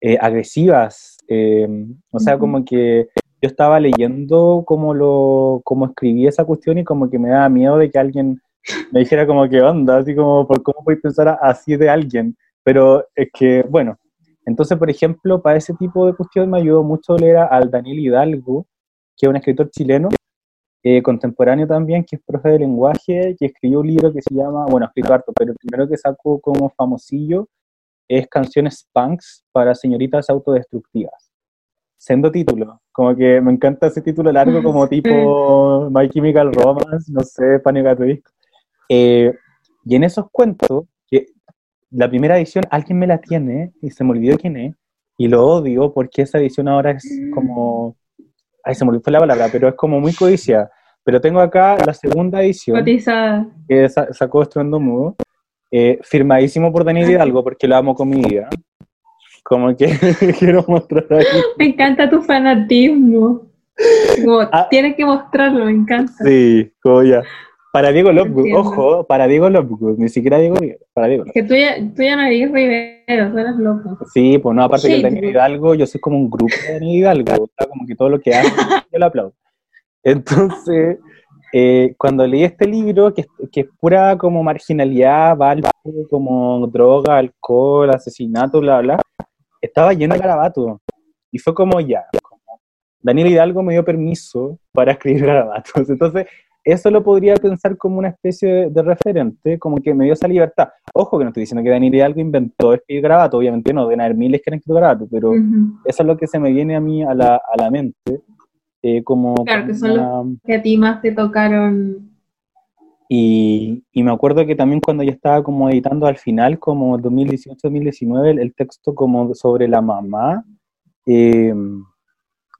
S2: eh, agresivas. o sea, como que yo estaba leyendo cómo, lo, cómo escribí esa cuestión y como que me daba miedo de que alguien me dijera como que onda, así como, ¿por cómo puedes pensar así de alguien? Pero es que, bueno, entonces, por ejemplo, para ese tipo de cuestión me ayudó mucho leer al Daniel Hidalgo, que es un escritor chileno, eh, contemporáneo también, que es profe de lenguaje, que escribió un libro que se llama, bueno, escrito harto, pero el primero que sacó como famosillo es Canciones Punks para señoritas autodestructivas. Siendo título, como que me encanta ese título largo como tipo My Chemical Romance, no sé, Panic at eh, y en esos cuentos, la primera edición alguien me la tiene y se me olvidó quién es, y lo odio porque esa edición ahora es como. Ay, se me olvidó la palabra, pero es como muy codiciada. Pero tengo acá la segunda edición que sacó Estruendo Mudo, eh, firmadísimo por Daniel Hidalgo porque lo amo con mi vida. Como que quiero mostrar aquí.
S3: Me encanta tu fanatismo. Como, ah. tienes que mostrarlo, me encanta.
S2: Sí, como ya Para Diego Lovegood, ojo, para Diego Lovegood, ni siquiera Diego para Diego.
S3: Es que tú ya, tú ya no eres Rivero, tú eres loco.
S2: Sí, pues no, aparte que Daniel Hidalgo, yo soy como un grupo de Daniel Hidalgo, como que todo lo que hace, yo lo aplaudo. Entonces, eh, cuando leí este libro, que, que, es pura como marginalidad, como droga, alcohol, asesinato, bla, bla, estaba lleno de garabatos. Y fue como ya, Daniel Hidalgo me dio permiso para escribir garabatos. Entonces, eso lo podría pensar como una especie de, referente, como que me dio esa libertad. Ojo que no estoy diciendo que Daniel Hidalgo inventó escribir garabatos, obviamente no, deben haber miles que han escrito garabatos, pero eso es lo que se me viene a mí a la, a la mente. Eh, como,
S3: claro, que son los que a ti más te tocaron.
S2: Y, y, me acuerdo que también cuando yo estaba como editando al final, como 2018-2019, el, texto como sobre la mamá, eh,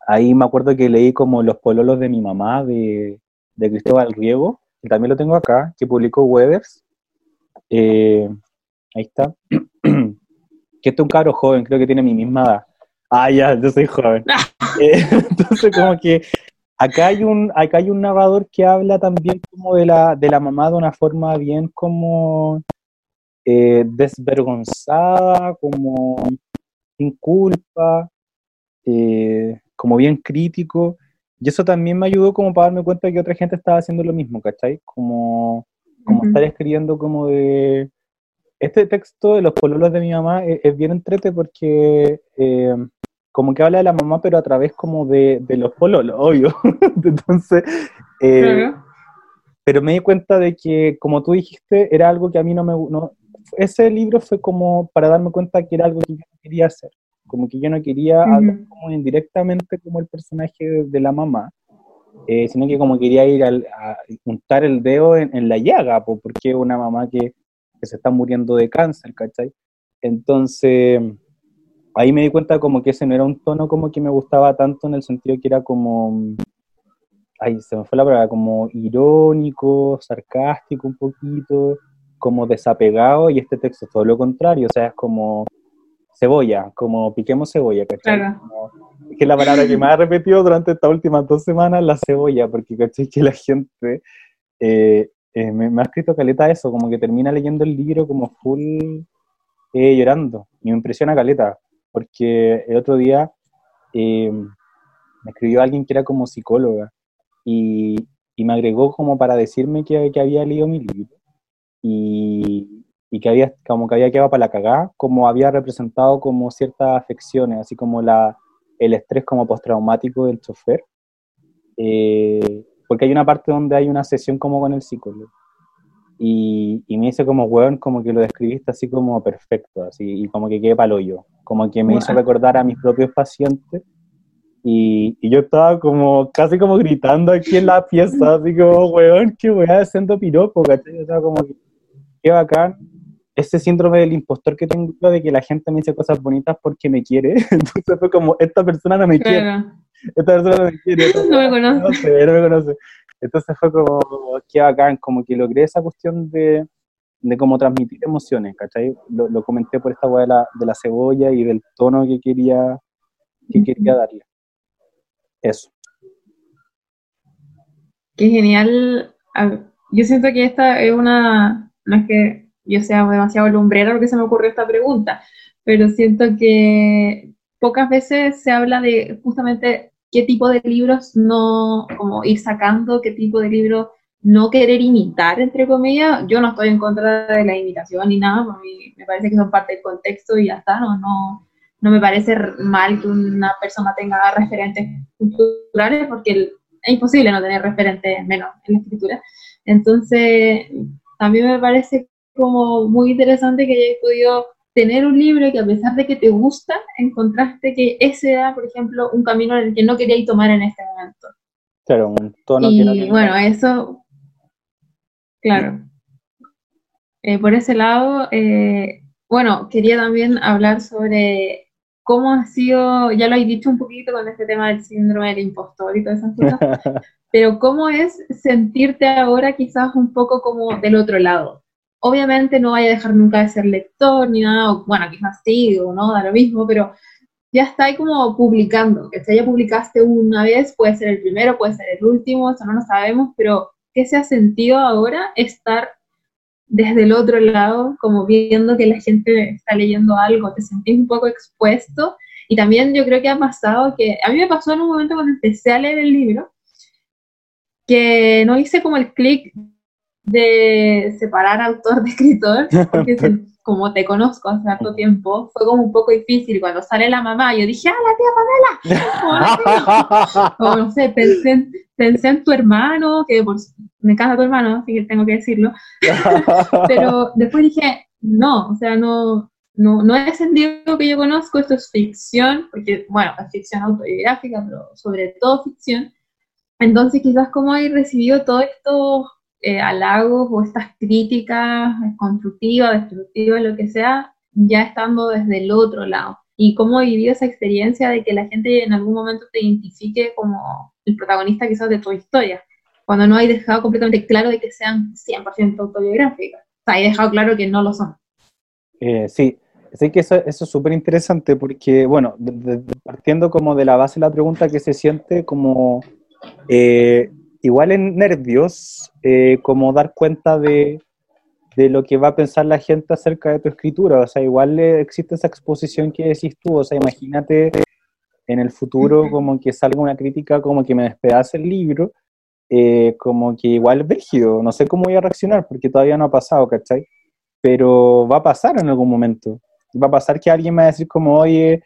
S2: ahí me acuerdo que leí como Los pololos de mi mamá de, de Cristóbal Riego, que también lo tengo acá, que publicó Webers. Eh, ahí está. que este es un cabro joven, creo que tiene mi misma edad. Ah, ya, yo soy joven. Eh, entonces, como que acá hay un, acá hay un narrador que habla también como de la, de la mamá de una forma bien como eh, desvergonzada, como sin culpa, como bien crítico. Y eso también me ayudó como para darme cuenta de que otra gente estaba haciendo lo mismo, ¿cachai? Como, como estar escribiendo como de... Este texto de los pololos de mi mamá es, bien entrete porque eh, como que habla de la mamá, pero a través como de, de los pololos, obvio. Entonces, eh, pero me di cuenta de que, como tú dijiste, era algo que a mí no me... No, ese libro fue como para darme cuenta que era algo que yo quería hacer como que yo no quería hablar como indirectamente como el personaje de, la mamá, eh, sino que como quería ir a juntar el dedo en, la llaga, porque es una mamá que, que, se está muriendo de cáncer, ¿cachai? Entonces, ahí me di cuenta como que ese no era un tono como que me gustaba tanto en el sentido que era como, ay, se me fue la palabra, como irónico, sarcástico un poquito, como desapegado, y este texto es todo lo contrario, o sea, es como cebolla, como piquemos cebolla, ¿cachai? es que la palabra que más ha repetido durante estas últimas dos semanas, la cebolla, porque ¿cachai? Que la gente eh, eh, me, ha escrito caleta eso, como que termina leyendo el libro como full eh, llorando. Y me impresiona caleta, porque el otro día me escribió alguien que era como psicóloga y, y me agregó como para decirme que, que había leído mi libro. Y, y que había, como que había quedado para la cagada, como había representado como ciertas afecciones, así como la, el estrés como postraumático del chofer, eh, porque hay una parte donde hay una sesión como con el psicólogo, y, y, me dice como, weón, como que lo describiste así como perfecto, así, y como que quedé palo yo, como que me hizo recordar a mis propios pacientes, y, y, yo estaba como, casi como gritando aquí en la pieza, así como, weón, qué weón, haciendo piropo, ¿cachai? O sea, como, qué bacán, ese síndrome del impostor que tengo de que la gente me dice cosas bonitas porque me quiere. Entonces fue como, esta persona no me quiere. Esta persona no me quiere.
S3: no me conoce.
S2: No me conoce. Entonces fue como, qué bacán, como que logré esa cuestión de, de cómo transmitir emociones, ¿cachai? Lo, comenté por esta hueá de la, de la cebolla y del tono que quería, que quería darle. Eso.
S3: Qué genial. Yo siento que esta es una, no es que yo sea demasiado lumbrera porque se me ocurrió esta pregunta, pero siento que pocas veces se habla de justamente qué tipo de libros no, como ir sacando, qué tipo de libros no querer imitar, entre comillas. Yo no estoy en contra de la imitación ni nada, a mí me parece que son parte del contexto y ya está, no, no, no me parece mal que una persona tenga referentes culturales porque es imposible no tener referentes menos en la escritura. Entonces, también me parece como muy interesante que hayas podido tener un libro que a pesar de que te gusta, encontraste que ese era, por ejemplo, un camino en el que no querías tomar en este momento.
S2: Claro, un tono
S3: y, que no bueno, eso, claro. Eh, por ese lado, eh, bueno, quería también hablar sobre cómo ha sido, ya lo he dicho un poquito con este tema del síndrome del impostor y todas esas cosas, pero cómo es sentirte ahora quizás un poco como del otro lado, obviamente no vaya a dejar nunca de ser lector ni nada, bueno, quizás sí o no, da lo mismo, pero ya está ahí como publicando, que ya publicaste una vez, puede ser el primero, puede ser el último, eso no lo sabemos, pero qué se ha sentido ahora estar desde el otro lado, como viendo que la gente está leyendo algo, te sentís un poco expuesto. Y también yo creo que ha pasado que, a mí me pasó en un momento cuando empecé a leer el libro, que no hice como el clic de separar autor de escritor, porque como te conozco hace tanto tiempo, fue como un poco difícil. Cuando sale la mamá, yo dije, ¡ah, la tía Pamela! o no sé, pensé, pensé en tu hermano, que por, me encanta tu hermano, así que tengo que decirlo. Pero después dije, no, o sea, no, no, no es el Diego que yo conozco, esto es ficción, porque, bueno, es ficción autobiográfica, pero sobre todo ficción. Entonces, quizás como he recibido todos estos eh, halagos o estas críticas constructivas, destructivas, lo que sea, ya estando desde el otro lado. Y cómo he vivido esa experiencia de que la gente en algún momento te identifique como el protagonista quizás de tu historia, cuando no hay dejado completamente claro de que sean 100% autobiográficas. O hay dejado claro que no lo son.
S2: Eh, sí, sé que eso, eso es súper interesante porque, bueno, partiendo como de la base la pregunta que se siente como eh, igual en nervios, eh, como dar cuenta de, de, lo que va a pensar la gente acerca de tu escritura. O sea, igual existe esa exposición que decís tú. O sea, imagínate en el futuro como que salga una crítica como que me despedace el libro, eh, como que igual brígido. No sé cómo voy a reaccionar porque todavía no ha pasado, ¿cachai? Pero va a pasar en algún momento. Va a pasar que alguien me va a decir como, oye,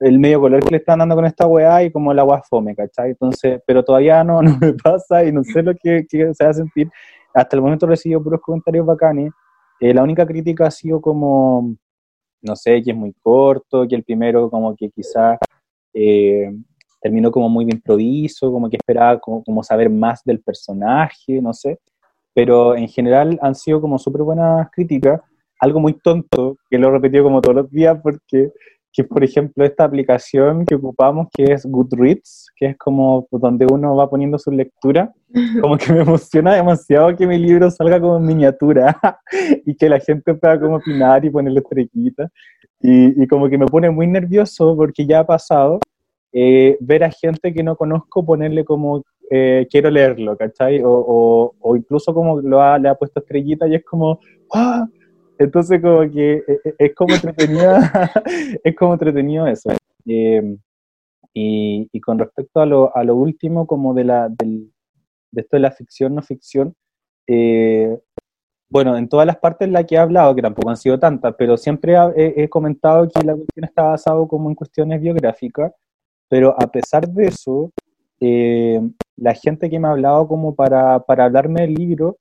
S2: el medio color que le están dando con esta weá y como el agua fome, ¿cachai? Entonces, pero todavía no, no me pasa y no sé lo que, se va a sentir. Hasta el momento he recibido puros comentarios bacanes. Eh, la única crítica ha sido como, no sé, que es muy corto, que el primero como que quizá eh, terminó como muy de improviso, como que esperaba como, como, saber más del personaje, no sé. Pero en general han sido como súper buenas críticas. Algo muy tonto, que lo he repetido como todos los días porque que por ejemplo esta aplicación que ocupamos que es Goodreads, que es como donde uno va poniendo su lectura, como que me emociona demasiado que mi libro salga como en miniatura y que la gente pueda como opinar y ponerle estrellitas. Y, y, como que me pone muy nervioso porque ya ha pasado eh, ver a gente que no conozco ponerle como eh, quiero leerlo, ¿cachai? O, o, o, incluso como lo ha, le ha puesto estrellita y es como, ¡ah! Entonces como que eh, eh, es como entretenido, es como entretenido eso. Eh, y, con respecto a lo, a lo último, como de, la, del, de esto de la ficción, no ficción, bueno, en todas las partes en las que he hablado, que tampoco han sido tantas, pero siempre he, comentado que la cuestión está basada como en cuestiones biográficas, pero a pesar de eso, la gente que me ha hablado como para, para hablarme del libro,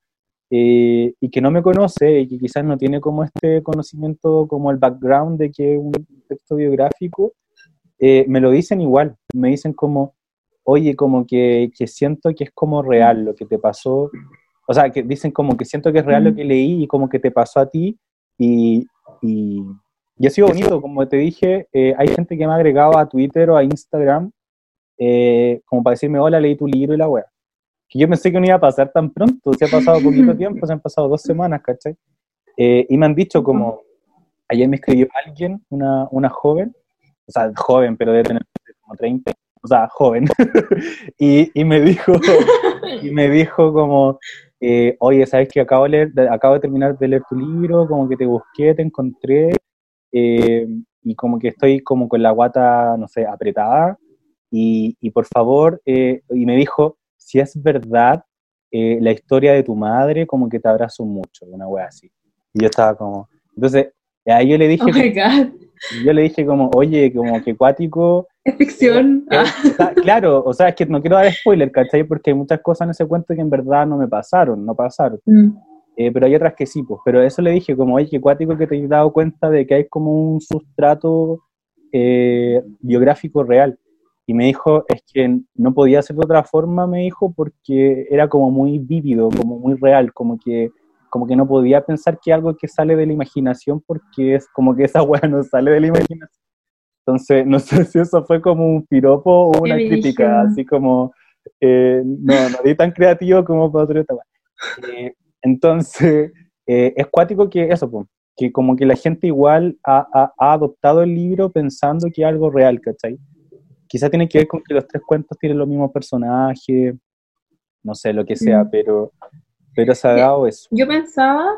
S2: eh, y que no me conoce y que quizás no tiene como este conocimiento, como el background de que es un texto biográfico, eh, me lo dicen igual, me dicen como, oye, como que, que, siento que es como real lo que te pasó, o sea, que dicen como que siento que es real lo que leí y como que te pasó a ti y, y, y ha sido bonito, como te dije, eh, hay gente que me ha agregado a Twitter o a Instagram como para decirme, hola, leí tu libro y la wea que yo pensé que no iba a pasar tan pronto, se ha pasado poquito tiempo, se han pasado dos semanas, ¿cachai? Eh, y me han dicho como, ayer me escribió alguien, una, una joven, o sea, joven, pero debe tener como 30, o sea, joven, y, y, me dijo, y me dijo como, eh, oye, ¿sabes que acabo de, leer, acabo de terminar de leer tu libro, como que te busqué, te encontré, eh, y como que estoy como con la guata, no sé, apretada, y, y por favor, y me dijo, si es verdad eh, la historia de tu madre, como que te abrazo mucho, una wea así. Y yo estaba como, entonces, ahí yo le dije, oh yo le dije como, oye, como que cuático.
S3: Es ficción.
S2: Eh, ah. claro, o sea, es que no quiero dar spoiler, ¿cachai? Porque hay muchas cosas en ese cuento que en verdad no me pasaron, no pasaron. Mm. Eh, pero hay otras que sí, pues. Pero eso le dije como, oye, que cuático que te he dado cuenta de que hay como un sustrato biográfico real. Y me dijo, es que no podía ser de otra forma, me dijo, porque era como muy vívido, como muy real, como que, como que no podía pensar que algo que sale de la imaginación, porque es como que esa weá no sale de la imaginación. Entonces, no sé si eso fue como un piropo o una crítica, así como, eh, no, no di tan creativo como para otro eh, Entonces, eh, es cuático que eso, pues, que como que la gente igual ha, ha, ha adoptado el libro pensando que es algo real, ¿cachai? Quizá tiene que ver con que los tres cuentos tienen los mismos personajes, no sé, lo que sea, mm. pero, pero se ha dado eso.
S3: Yo pensaba,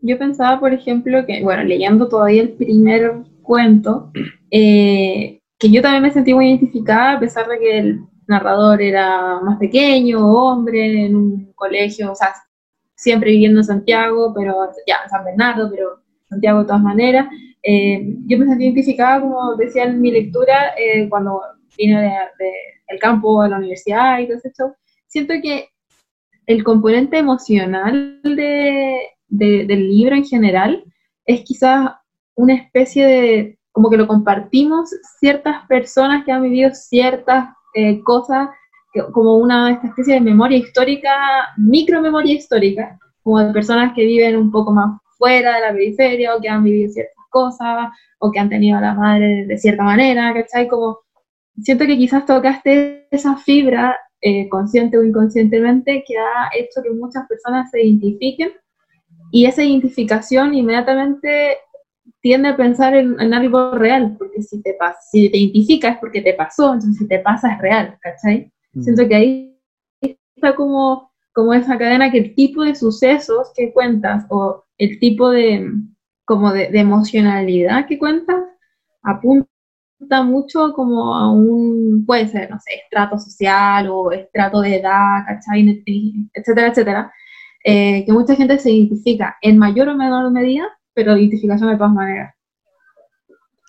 S3: yo pensaba, por ejemplo, que, bueno, leyendo todavía el primer cuento, eh, que yo también me sentí muy identificada, a pesar de que el narrador era más pequeño, hombre, en un colegio, o sea, siempre viviendo en Santiago, pero ya, en San Bernardo, pero Santiago de todas maneras. Eh, yo me sentí identificada, como decía en mi lectura, eh, cuando vine del de, campo a la universidad y todo eso. Siento que el componente emocional de, del libro en general es quizás una especie de, como que lo compartimos ciertas personas que han vivido ciertas eh, cosas, como una especie de memoria histórica, micromemoria histórica, como de personas que viven un poco más fuera de la periferia o que han vivido ciertas cosas o que han tenido a la madre de cierta manera, ¿cachai? Como siento que quizás tocaste esa fibra eh, consciente o inconscientemente que ha hecho que muchas personas se identifiquen y esa identificación inmediatamente tiende a pensar en, algo real, porque si te, pasa, si te identificas es porque te pasó, entonces si te pasa es real, ¿cachai? Mm. Siento que ahí está como, como esa cadena que el tipo de sucesos que cuentas o el tipo de, como de, emocionalidad que cuentas apunta mucho como a un, puede ser, no sé, estrato social o estrato de edad, ¿cachai? Etcétera, etcétera. Eh, que mucha gente se identifica en mayor o menor medida pero identificación de todas maneras.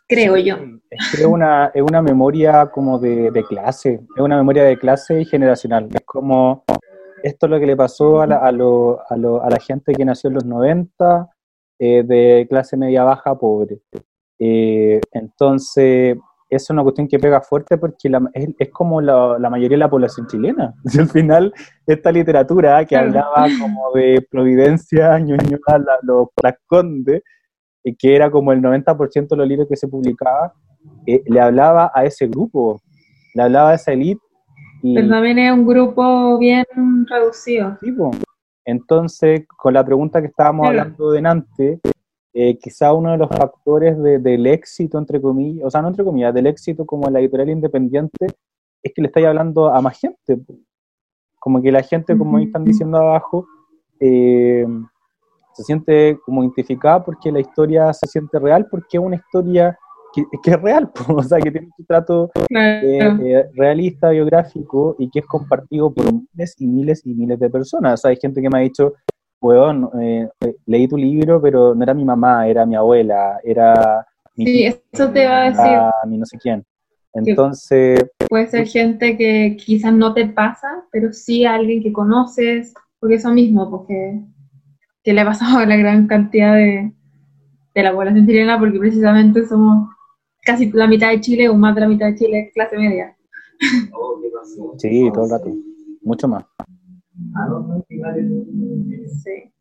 S3: Creo yo.
S2: Es una, es una memoria como de, clase, es una memoria de clase y generacional. Es como, esto es lo que le pasó a la, a, lo, a, lo, a la gente que nació en los 90, eh, de clase media baja, pobre. Eh, entonces, es una cuestión que pega fuerte porque es, como la, mayoría de la población chilena. Al final, esta literatura que hablaba como de Providencia, Ñuñoa, la, los Conde, y que era como el 90% de los libros que se publicaba, eh, le hablaba a ese grupo, le hablaba a esa élite.
S3: Pero también es un grupo bien reducido.
S2: Entonces, con la pregunta que estábamos hablando de antes, eh, quizá uno de los factores del éxito, entre comillas, o sea, no entre comillas, del éxito como la editorial independiente, es que le estáis hablando a más gente. Como que la gente, como están diciendo abajo, eh, se siente como identificada porque la historia se siente real, porque es una historia que, es real, o sea, que tiene un trato eh, realista, biográfico y que es compartido por miles y miles y miles de personas. O sea, hay gente que me ha dicho, weón, eh, leí tu libro, pero no era mi mamá, era mi abuela, era
S3: mi Sí, eso te va a decir.
S2: Mi no sé quién. Entonces...
S3: Puede ser gente que quizás no te pasa, pero sí alguien que conoces, porque eso mismo, porque que le ha pasado a la gran cantidad de, de la población chilena, porque precisamente somos casi la mitad de Chile o más de la mitad de Chile clase media.
S2: Sí, todo el rato, mucho más.
S3: Sí.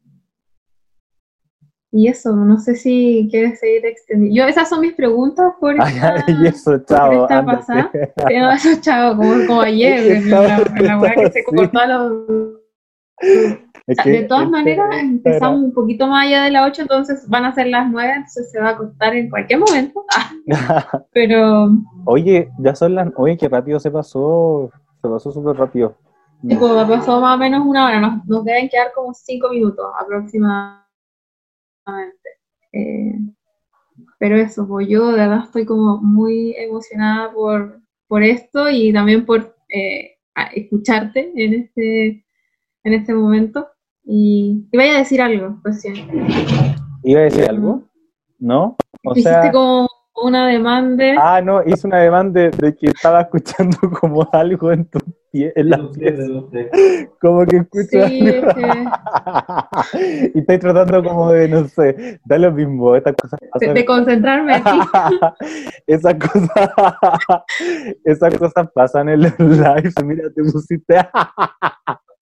S3: Y eso, no sé si quieres seguir extendiendo. Yo, esas son mis preguntas por esta,
S2: y eso, chao.
S3: Por pasada. No, eso, chao, como, como ayer, la, la que se cortó a los... de todas maneras, empezamos un poquito más allá de las 8, entonces van a ser las 9, entonces se va a cortar en cualquier momento. Pero...
S2: Oye, ya son las... Oye, qué rápido se pasó, se pasó súper rápido.
S3: Tipo, pasó más o menos una hora, nos, deben quedar como cinco minutos aproximadamente. Eh, pero eso, pues yo de verdad estoy como muy emocionada por, por esto y también por eh, escucharte en este, en este momento. Y, vaya a decir algo, pues sí.
S2: ¿Iba a decir algo? ¿No?
S3: O sea... como una demanda.
S2: Ah, no, hice una demanda de que estaba escuchando como algo en tu pie, en. Como que escuchas. Sí, y estoy tratando como de, no sé, da lo mismo, estas cosas
S3: pasan. De, concentrarme aquí.
S2: esas cosas, esas cosas pasan en los lives, mira, te pusiste.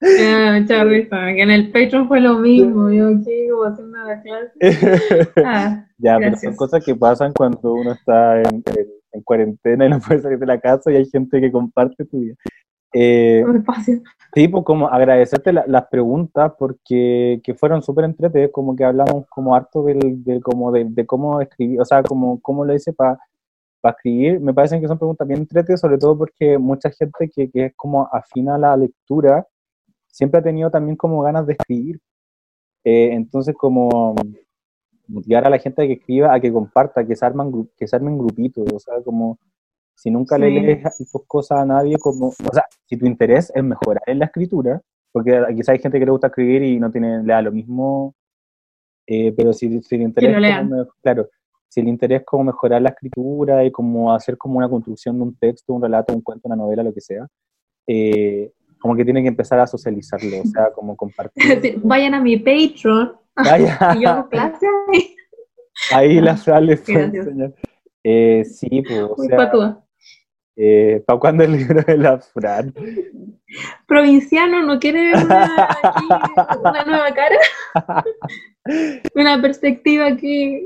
S3: Ah, mucha risa, que en el Patreon fue lo mismo, yo aquí como haciendo la clase. Ah,
S2: ya, pero son cosas que pasan cuando uno está en, en, cuarentena y no puede salir de la casa y hay gente que comparte tu vida. Eh, sí, pues como agradecerte las preguntas porque que fueron súper entretenidas, como que hablamos como harto del, de, como de, cómo escribir, o sea, como cómo lo hice para escribir. Me parecen que son preguntas bien entretenidas, sobre todo porque mucha gente que, que es como afina a la lectura siempre ha tenido también como ganas de escribir. Eh, entonces, como motivar a la gente a que escriba, a que comparta, que se, arman, que se armen grupitos, o sea, como si nunca le lees tus cosas a nadie, como, o sea, si tu interés es mejorar en la escritura, porque quizá hay gente que le gusta escribir y no tiene, le da lo mismo, eh, pero si, si el interés, claro, si el interés es como mejorar la escritura y como hacer como una construcción de un texto, un relato, un cuento, una novela, lo que sea, eh, como que tiene que empezar a socializarlo, o sea, como compartir.
S3: Vayan a mi Patreon. Vaya. y yo hago clase
S2: ahí. Ahí las sales. Eh, sí, pues, o sea, eh, ¿Para cuándo el libro de la Fran?
S3: Provinciano, ¿no quiere una, una nueva cara? una perspectiva aquí.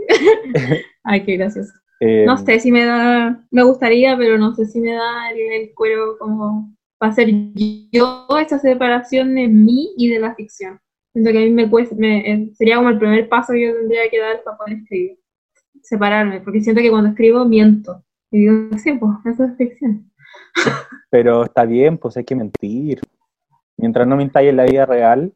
S3: Ay, qué gracioso. Eh, no sé si me da, me gustaría, pero no sé si me da el, cuero como para hacer yo esa separación de mí y de la ficción. Siento que a mí me cuesta, me, sería como el primer paso que yo tendría que dar para poder escribir. Separarme, porque siento que cuando escribo miento. Y digo, sí, pues, eso es ficción.
S2: Pero está bien, pues hay que mentir. Mientras no mintáis en la vida real.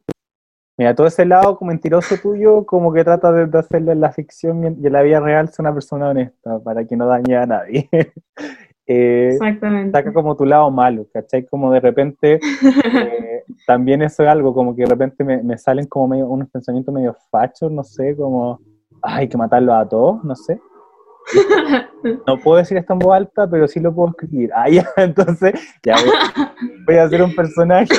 S2: Mira, todo ese lado como mentiroso tuyo, como que trata de, hacerlo en la ficción y en la vida real es una persona honesta, para que no dañe a nadie. eh, Exactamente. Saca como tu lado malo, ¿cachai? Como de repente, eh, también eso es algo, como que de repente me, me salen como medio, unos pensamientos medio fachos, no sé, como, hay que matarlos a todos, no sé. No puedo decir esto en voz alta, pero sí lo puedo escribir. Ah, ya, entonces, ya voy, a hacer un personaje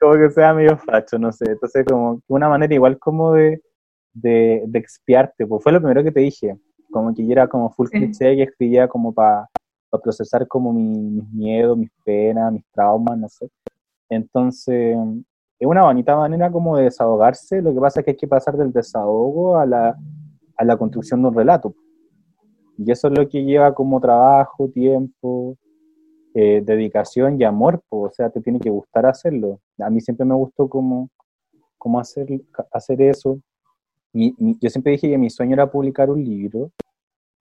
S2: como que sea medio facho, no sé. Entonces, como una manera igual como de, de, expiarte, pues fue lo primero que te dije. Como que yo era como full cliché y escribía como para procesar como mis miedos, mis penas, mis traumas, no sé. Entonces, es una bonita manera como de desahogarse. Lo que pasa es que hay que pasar del desahogo a la, a la construcción de un relato. Y eso es lo que lleva como trabajo, tiempo, eh, dedicación y amor, pues, o sea, te tiene que gustar hacerlo. A mí siempre me gustó como, como hacer, hacer eso. yo siempre dije que mi sueño era publicar un libro.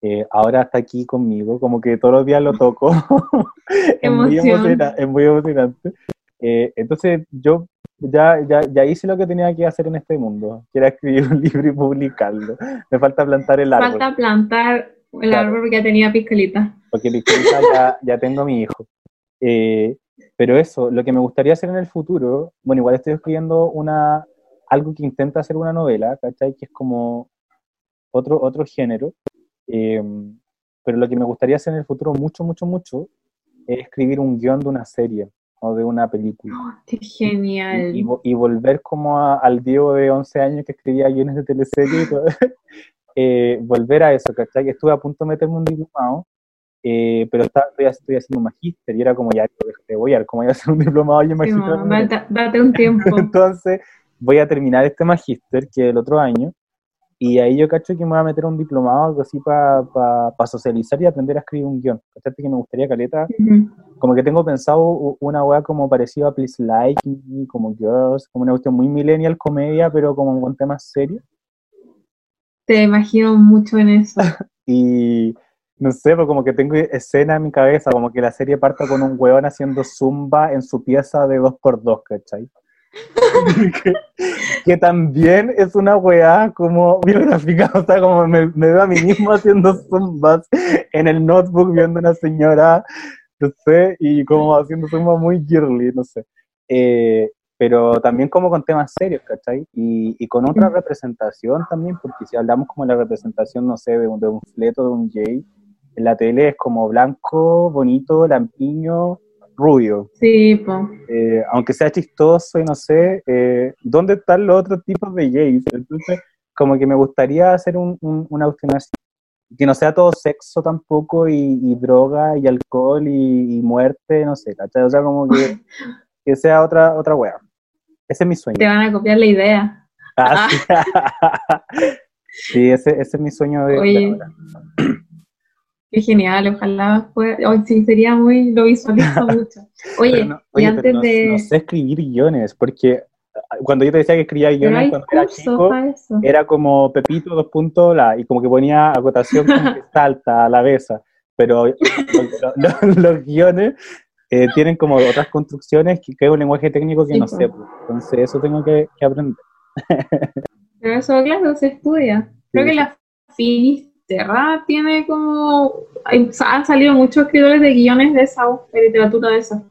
S2: Eh, ahora está aquí conmigo, como que todos los días lo toco. es, muy es, muy emocionante. Eh, entonces yo ya, ya, ya, hice lo que tenía que hacer en este mundo, que era escribir un libro y publicarlo. Me falta plantar el árbol.
S3: Falta plantar el árbol porque ya tenía piscolita.
S2: Porque piscolita ya, ya tengo mi hijo. Eh, pero eso, lo que me gustaría hacer en el futuro, bueno, igual estoy escribiendo una, algo que intenta hacer una novela, ¿cachai? Que es como otro, otro género. Eh, pero lo que me gustaría hacer en el futuro mucho, mucho, mucho, es escribir un guion de una serie o de una película.
S3: Oh, ¡Qué genial!
S2: Y, volver como al Diego de 11 años que escribía guiones de teleserie y todo, eh, volver a eso, ¿cachai? Que estuve a punto de meterme un diplomado, eh, pero estaba, estoy, haciendo magíster y era como ya, te voy a cómo voy a hacer un diplomado y
S3: magíster. date un tiempo.
S2: Entonces voy a terminar este magíster, que el otro año, y ahí yo cacho que me voy a meter un diplomado, algo así para pa, socializar y aprender a escribir un guion. Fíjate que me gustaría, Caleta, como que tengo pensado una weá como parecida a Please Like Me, como Girls, como una cuestión muy millennial comedia, pero como con temas serios.
S3: Te imagino mucho en eso.
S2: y no sé, pues como que tengo escena en mi cabeza, como que la serie parta con un weón haciendo zumba en su pieza de 2x2, ¿cachai? que, también es una weá como biográfica, o sea, como me, veo a mí mismo haciendo zumbas en el notebook viendo a una señora, no sé, y como haciendo zumba muy girly, no sé. Eh, pero también como con temas serios, ¿cachai? Y, y, con otra representación también, porque si hablamos como la representación, no sé, de un, de un fleto, de un gay, en la tele es como blanco, bonito, lampiño, rubio.
S3: Sí, pues.
S2: aunque sea chistoso y no sé, eh, ¿dónde están los otros tipos de gays? Entonces, como que me gustaría hacer un, un, una así, que no sea todo sexo tampoco, y, droga, y alcohol, y, y, muerte, no sé, ¿cachai? O sea, como que, que sea otra, otra wea. Ese es mi sueño.
S3: Te van a copiar la idea.
S2: Ah, sí. ese, ese, es mi sueño de, Oye,
S3: Qué genial, ojalá Hoy sí, sería muy. Lo visualizo mucho. Oye, y antes de.
S2: No sé escribir guiones, porque ah, cuando yo te decía que escribía guiones cuando era chico, era como Pepito, dos puntos, la, y como que ponía acotación como que salta a la besa. Pero los, los guiones eh, tienen como otras construcciones que, es un lenguaje técnico que no sé. Entonces, eso tengo que, aprender.
S3: Pero eso, claro, se estudia. Creo que la Finisterra tiene como. han salido muchos escritores de guiones de esa, de literatura de esa.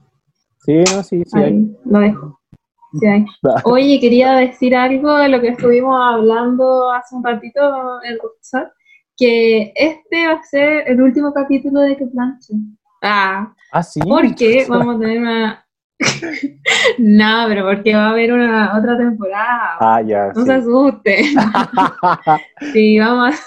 S2: Sí, no, sí, sí. hay.
S3: Lo dejo. Oye, quería decir algo de lo que estuvimos hablando hace un ratito en WhatsApp, que este va a ser el último capítulo de Que Planche. Ah,
S2: ah sí.
S3: Porque vamos a tener una... no, pero porque va a haber una otra temporada.
S2: Ah, ya.
S3: No se asuste. sí, vamos a...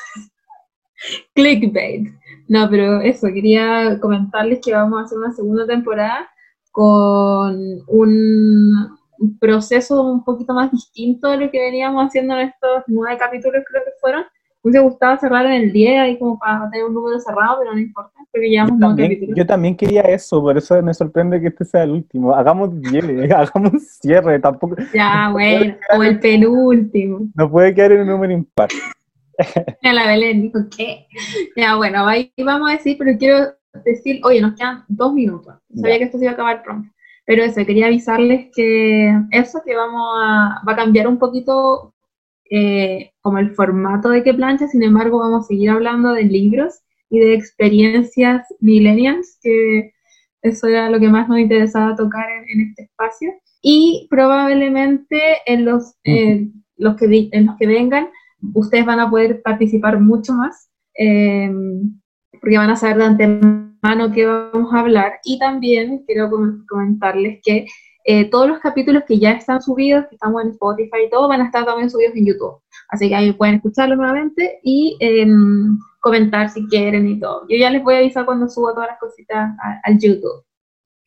S3: Clickbait. No, pero eso, quería comentarles que vamos a hacer una segunda temporada con un proceso un poquito más distinto de lo que veníamos haciendo en estos nueve capítulos, creo que fueron. Me hubiese gustado cerrar en el 10 ahí como para tener un número cerrado, pero no importa, porque llevamos nueve capítulos.
S2: Yo también quería eso, por eso me sorprende que este sea el último. Hagamos 10, hagamos cierre, tampoco.
S3: Ya, bueno, o el penúltimo.
S2: No puede quedar en un número impar.
S3: A la Belén dijo, ¿qué? Ya, bueno, ahí vamos a decir, pero quiero decir, oye, nos quedan dos minutos. Sabía que esto se iba a acabar pronto. Pero eso, quería avisarles que eso, que vamos a, va a cambiar un poquito eh, como el formato de que plancha, sin embargo vamos a seguir hablando de libros y de experiencias millennials, que eso era lo que más nos interesaba tocar en, este espacio. Y probablemente en los, los que, en los que vengan, ustedes van a poder participar mucho más, eh, porque van a saber de antemano mano que vamos a hablar. Y también quiero comentarles que eh, todos los capítulos que ya están subidos, que estamos en Spotify y todo, van a estar también subidos en YouTube. Así que ahí pueden escucharlo nuevamente y em, comentar si quieren y todo. Yo ya les voy a avisar cuando subo todas las cositas al YouTube.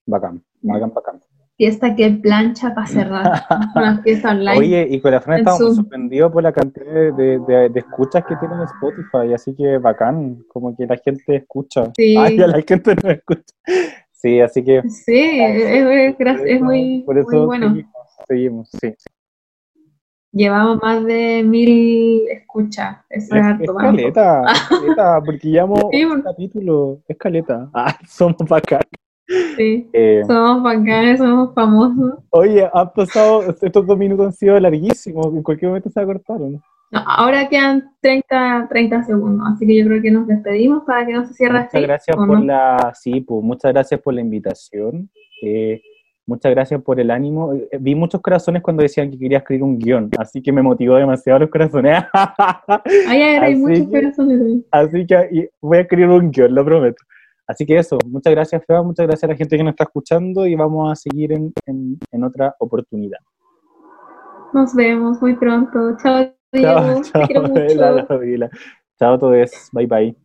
S2: Bacán, bacán, bacán
S3: fiesta que plancha para cerrar. una fiesta online.
S2: Oye, y con la Fran estamos sorprendidos por la cantidad de, de, escuchas que tiene en Spotify, así que bacán, como que la gente escucha. Sí. Ay, la gente no escucha. Sí, así que.
S3: Sí, es, es, muy, por eso muy bueno.
S2: Seguimos, sí.
S3: Llevamos más de mil escuchas. Eso es,
S2: es, es caleta, caleta, porque llevamos un capítulo. Es caleta. Ah, somos bacán.
S3: Sí, eh, somos bacanes, somos famosos.
S2: Oye, han pasado, estos dos minutos han sido larguísimos, en cualquier momento se va a cortar, ¿no?
S3: No, ahora quedan 30, 30 segundos, así que yo creo que nos despedimos para que no se cierre
S2: muchas Gracias por la, sí, pues, muchas gracias por la invitación. Eh, muchas gracias por el ánimo. Eh, vi muchos corazones cuando decían que quería escribir un guion, así que me motivó demasiado los corazones.
S3: Ay, hay muchos corazones.
S2: Así que voy a escribir un guion, lo prometo. Así que eso, muchas gracias Feba, muchas gracias a la gente que nos está escuchando y vamos a seguir en, en, otra oportunidad.
S3: Nos vemos muy pronto. Chao, Diego.
S2: Chao, chao, Te quiero mucho. Chao a todos. Bye, bye.